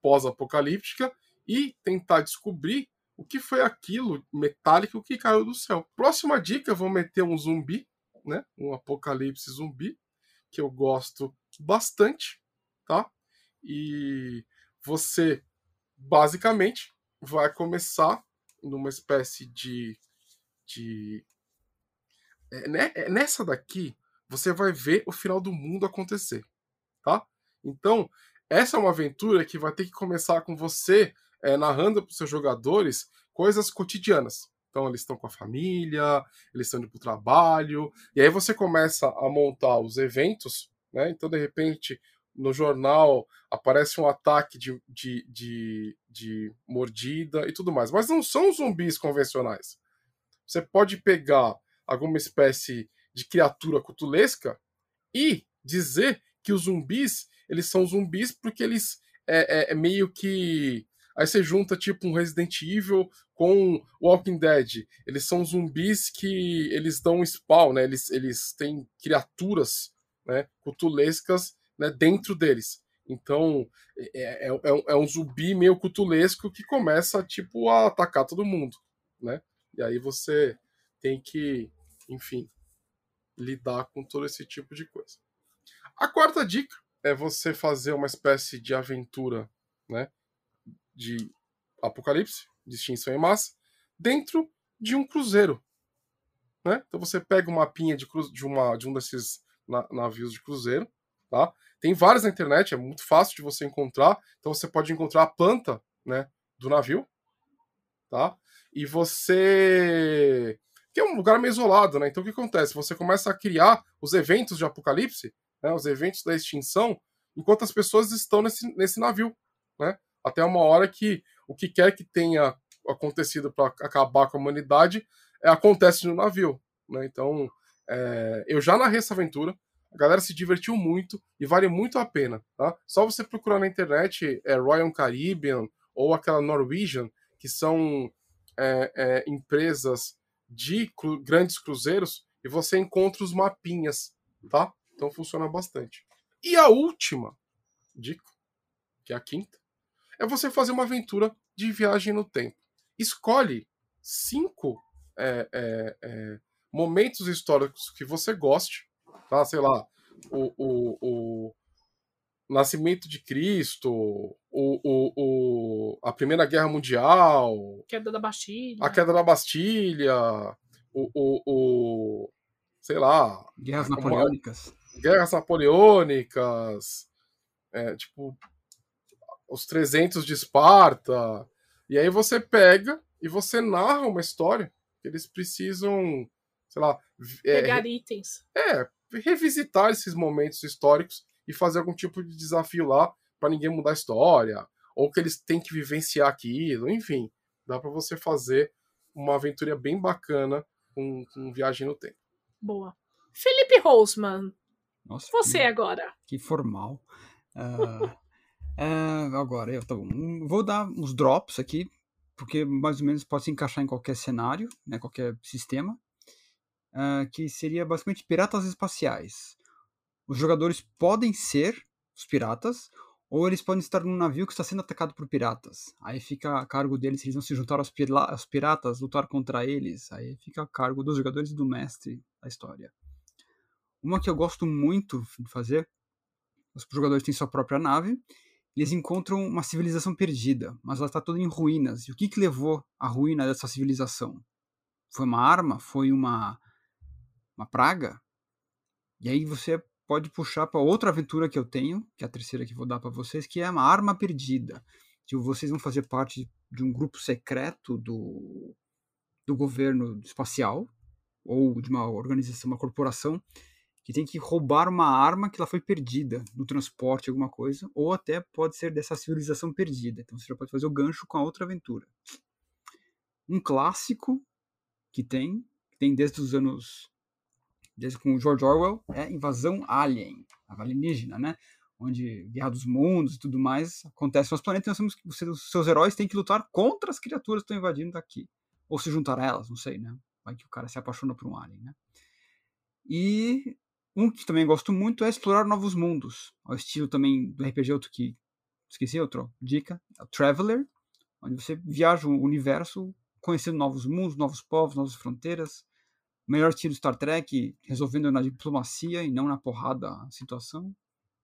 pós-apocalíptica e tentar descobrir o que foi aquilo metálico que caiu do céu. Próxima dica, vou meter um zumbi, né? Um apocalipse zumbi, que eu gosto bastante, tá? E você basicamente vai começar numa espécie de. de... É, né- é nessa daqui, você vai ver o final do mundo acontecer, tá? Então, essa é uma aventura que vai ter que começar com você é, narrando para os seus jogadores coisas cotidianas. Então, eles estão com a família, eles estão indo para o trabalho, e aí você começa a montar os eventos, né? Então, de repente, no jornal aparece um ataque de, de, de, de mordida e tudo mais. Mas não são zumbis convencionais. Você pode pegar alguma espécie de criatura cutulesca e dizer que os zumbis eles são zumbis porque eles é, é- é meio que aí você junta tipo um Resident Evil com Walking Dead eles são zumbis que eles dão spawn né eles, eles têm criaturas né cutulescas né, dentro deles. Então é, é, é um, é um zumbi meio cutulesco que começa tipo a atacar todo mundo né? E aí você tem que enfim lidar com todo esse tipo de coisa. A quarta dica é você fazer uma espécie de aventura, né, de apocalipse, de extinção em massa, dentro de um cruzeiro, né? Então você pega uma mapinha de, de, uma, de um desses na, navios de cruzeiro, tá? Tem várias na internet, é muito fácil de você encontrar. Então você pode encontrar a planta, né, do navio, tá? E você que é um lugar meio isolado, né? Então o que acontece? Você começa a criar os eventos de apocalipse, né, os eventos da extinção, enquanto as pessoas estão nesse, nesse navio, né? Até uma hora que o que quer que tenha acontecido para acabar com a humanidade é, acontece no navio, né? Então é, eu já narrei essa aventura, a galera se divertiu muito e vale muito a pena, tá? Só você procurar na internet é, Royal Caribbean ou aquela Norwegian, que são é, é, empresas de cru, grandes cruzeiros e você encontra os mapinhas, tá? Então funciona bastante. E a última dica, que é a quinta, é você fazer uma aventura de viagem no tempo. Escolhe cinco é, é, é, momentos históricos que você goste, tá? Sei lá, o, o, o nascimento de Cristo, o, o, o, a Primeira Guerra Mundial, queda da Bastilha, a queda da Bastilha, o, o, o sei lá, guerras napoleônicas, uma, guerras napoleônicas, é, tipo os 300 de Esparta, e aí você pega e você narra uma história que eles precisam, sei lá, é, pegar itens, é revisitar esses momentos históricos e fazer algum tipo de desafio lá para ninguém mudar a história, ou que eles têm que vivenciar aquilo, enfim, dá para você fazer uma aventura bem bacana com, com viagem no tempo. Boa. Felipe Rosman, Nossa, você que, agora. Que formal. Uh, uh, agora, eu bom. Vou dar uns drops aqui, porque mais ou menos pode se encaixar em qualquer cenário, né, qualquer sistema. Uh, que seria basicamente piratas espaciais os jogadores podem ser os piratas, ou eles podem estar num navio que está sendo atacado por piratas. Aí fica a cargo deles se eles vão se juntar aos, aos piratas, lutar contra eles. Aí fica a cargo dos jogadores e do mestre da história. Uma que eu gosto muito de fazer: os jogadores têm sua própria nave, eles encontram uma civilização perdida, mas ela está toda em ruínas. E o que, que levou à ruína dessa civilização? Foi uma arma? Foi uma, uma praga? E aí você pode puxar para outra aventura que eu tenho, que é a terceira que vou dar para vocês, que é uma arma perdida. Que vocês vão fazer parte de um grupo secreto do, do governo espacial ou de uma organização, uma corporação que tem que roubar uma arma que ela foi perdida no transporte, alguma coisa, ou até pode ser dessa civilização perdida. Então você já pode fazer o gancho com a outra aventura. Um clássico que tem, que tem desde os anos desde com George Orwell, é invasão alien, alienígena, né? Onde Guerra dos Mundos e tudo mais acontece nos planetas nós temos que, os seus heróis têm que lutar contra as criaturas que estão invadindo daqui. Ou se juntar a elas, não sei, né? Vai que o cara se apaixona por um alien, né? E um que também gosto muito é explorar novos mundos. Ao estilo também do RPG, outro que esqueci, outra dica, é o Traveler, onde você viaja o universo conhecendo novos mundos, novos povos, novas fronteiras, melhor tiro Star Trek, resolvendo na diplomacia e não na porrada a situação.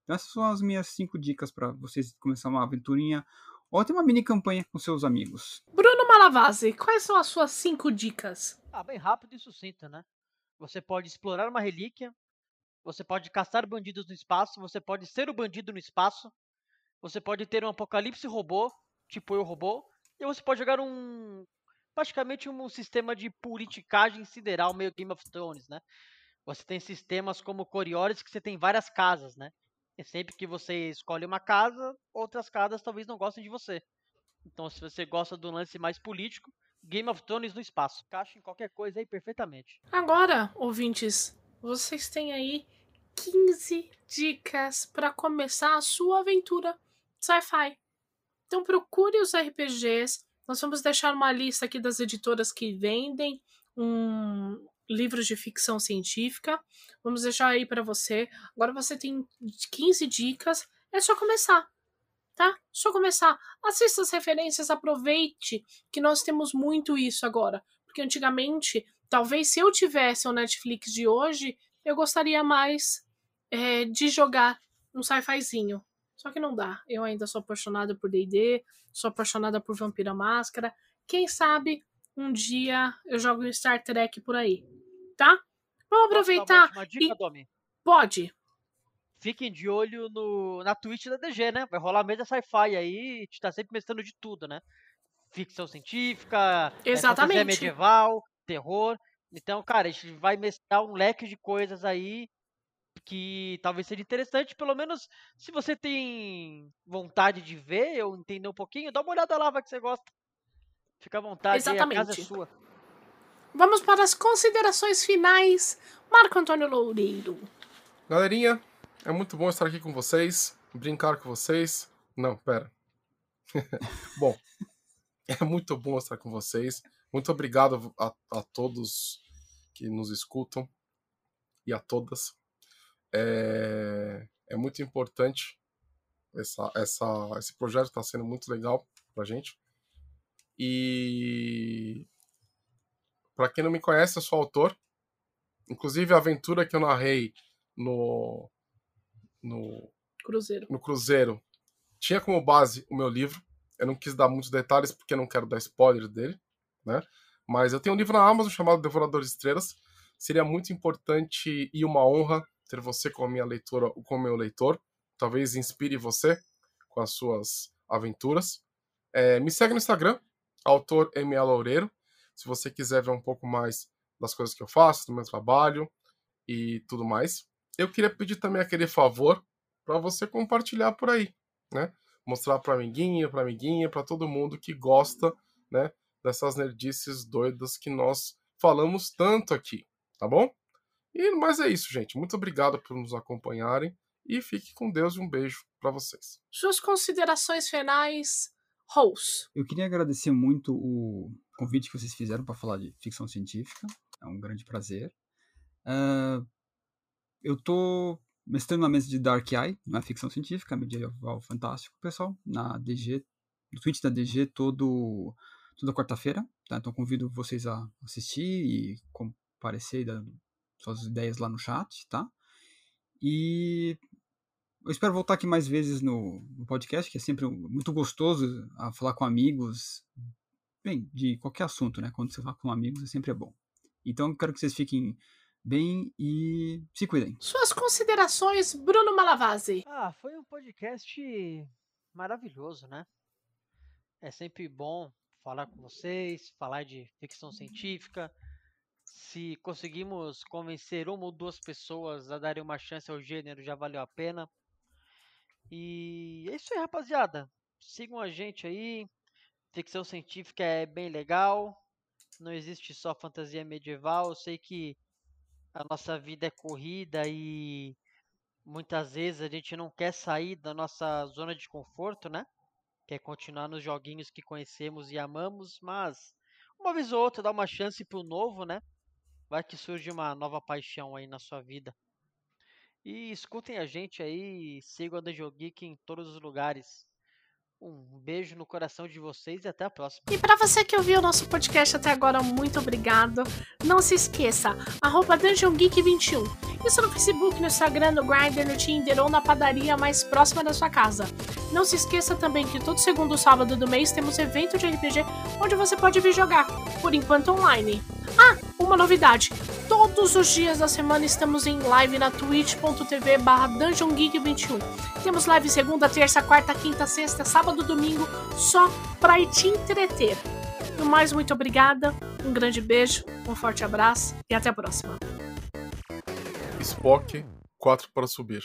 Então, essas são as minhas cinco dicas para vocês começar uma aventurinha ou até uma mini campanha com seus amigos. Bruno Malavase, quais são as suas cinco dicas? Ah, bem rápido e sucinta, né? Você pode explorar uma relíquia, você pode caçar bandidos no espaço, você pode ser o bandido no espaço, você pode ter um apocalipse robô, tipo eu robô, e você pode jogar um praticamente um sistema de politicagem sideral meio Game of Thrones, né? Você tem sistemas como Coriolis que você tem várias casas, né? E sempre que você escolhe uma casa, outras casas talvez não gostem de você. Então, se você gosta do lance mais político, Game of Thrones no espaço. Caixa em qualquer coisa aí perfeitamente. Agora, ouvintes, vocês têm aí 15 dicas para começar a sua aventura sci-fi. Então procure os RPGs nós vamos deixar uma lista aqui das editoras que vendem um, livros de ficção científica. Vamos deixar aí para você. Agora você tem 15 dicas. É só começar, tá? Só começar. Assista as referências, aproveite que nós temos muito isso agora. Porque antigamente, talvez se eu tivesse o Netflix de hoje, eu gostaria mais é, de jogar um sci-fizinho. Só que não dá. Eu ainda sou apaixonada por D&D, sou apaixonada por Vampira Máscara. Quem sabe um dia eu jogo um Star Trek por aí, tá? Vamos aproveitar. Uma dica, e... Domi? Pode. fiquem de olho no, na Twitch da DG, né? Vai rolar mesa sci-fi aí, a gente tá sempre mestrando de tudo, né? Ficção científica, é, Exatamente. medieval, terror. Então, cara, a gente vai mestrar um leque de coisas aí que talvez seja interessante, pelo menos se você tem vontade de ver ou entender um pouquinho, dá uma olhada lá, vai que você gosta. Fica à vontade, aí, a casa é Exatamente. sua. Vamos para as considerações finais. Marco Antônio Loureiro. Galerinha, é muito bom estar aqui com vocês, brincar com vocês. Não, pera. bom, é muito bom estar com vocês. Muito obrigado a, a todos que nos escutam e a todas. É, é muito importante. Essa, essa, esse projeto está sendo muito legal pra gente. E para quem não me conhece, eu sou autor. Inclusive a aventura que eu narrei no, no, Cruzeiro. no Cruzeiro tinha como base o meu livro. Eu não quis dar muitos detalhes porque não quero dar spoiler dele, né? Mas eu tenho um livro na Amazon chamado Devorador de Estrelas. Seria muito importante e uma honra ter você como minha leitora ou como meu leitor. Talvez inspire você com as suas aventuras. É, me segue no Instagram, autor ML Loureiro. Se você quiser ver um pouco mais das coisas que eu faço, do meu trabalho e tudo mais. Eu queria pedir também aquele favor para você compartilhar por aí, né? Mostrar para amiguinho, para amiguinha, para todo mundo que gosta, né, dessas nerdices doidas que nós falamos tanto aqui, tá bom? E mas é isso, gente. Muito obrigado por nos acompanharem e fique com Deus e um beijo para vocês. Suas considerações finais, Rose. Eu queria agradecer muito o convite que vocês fizeram para falar de ficção científica. É um grande prazer. Ah, eu tô mestrando na mesa de Dark Eye, não é ficção científica, é medieval fantástico, pessoal, na DG, no Twitch da DG todo, toda quarta-feira, tá? Então convido vocês a assistir e comparecer e dar suas ideias lá no chat, tá? E eu espero voltar aqui mais vezes no, no podcast, que é sempre muito gostoso a falar com amigos, bem, de qualquer assunto, né? Quando você fala com amigos, é sempre é bom. Então, eu quero que vocês fiquem bem e se cuidem. Suas considerações, Bruno Malavasi. Ah, foi um podcast maravilhoso, né? É sempre bom falar com vocês, falar de ficção científica. Se conseguimos convencer uma ou duas pessoas a darem uma chance ao gênero, já valeu a pena. E é isso aí, rapaziada. Sigam a gente aí. Ficção científica é bem legal. Não existe só fantasia medieval. Eu sei que a nossa vida é corrida e muitas vezes a gente não quer sair da nossa zona de conforto, né? Quer continuar nos joguinhos que conhecemos e amamos, mas uma vez ou outra dá uma chance pro novo, né? Vai que surge uma nova paixão aí na sua vida. E escutem a gente aí, sigam a Dungeon Geek em todos os lugares. Um beijo no coração de vocês e até a próxima. E para você que ouviu o nosso podcast até agora, muito obrigado. Não se esqueça, arroba Dungeon Geek 21. Isso no Facebook, no Instagram, no Grindr, no Tinder ou na padaria mais próxima da sua casa. Não se esqueça também que todo segundo sábado do mês temos evento de RPG onde você pode vir jogar, por enquanto online. Uma novidade! Todos os dias da semana estamos em live na twitch.tv barra Dungeon Geek 21. Temos live segunda, terça, quarta, quinta, sexta, sábado, domingo, só pra te entreter. No mais, muito obrigada, um grande beijo, um forte abraço e até a próxima. Spock, 4 para subir.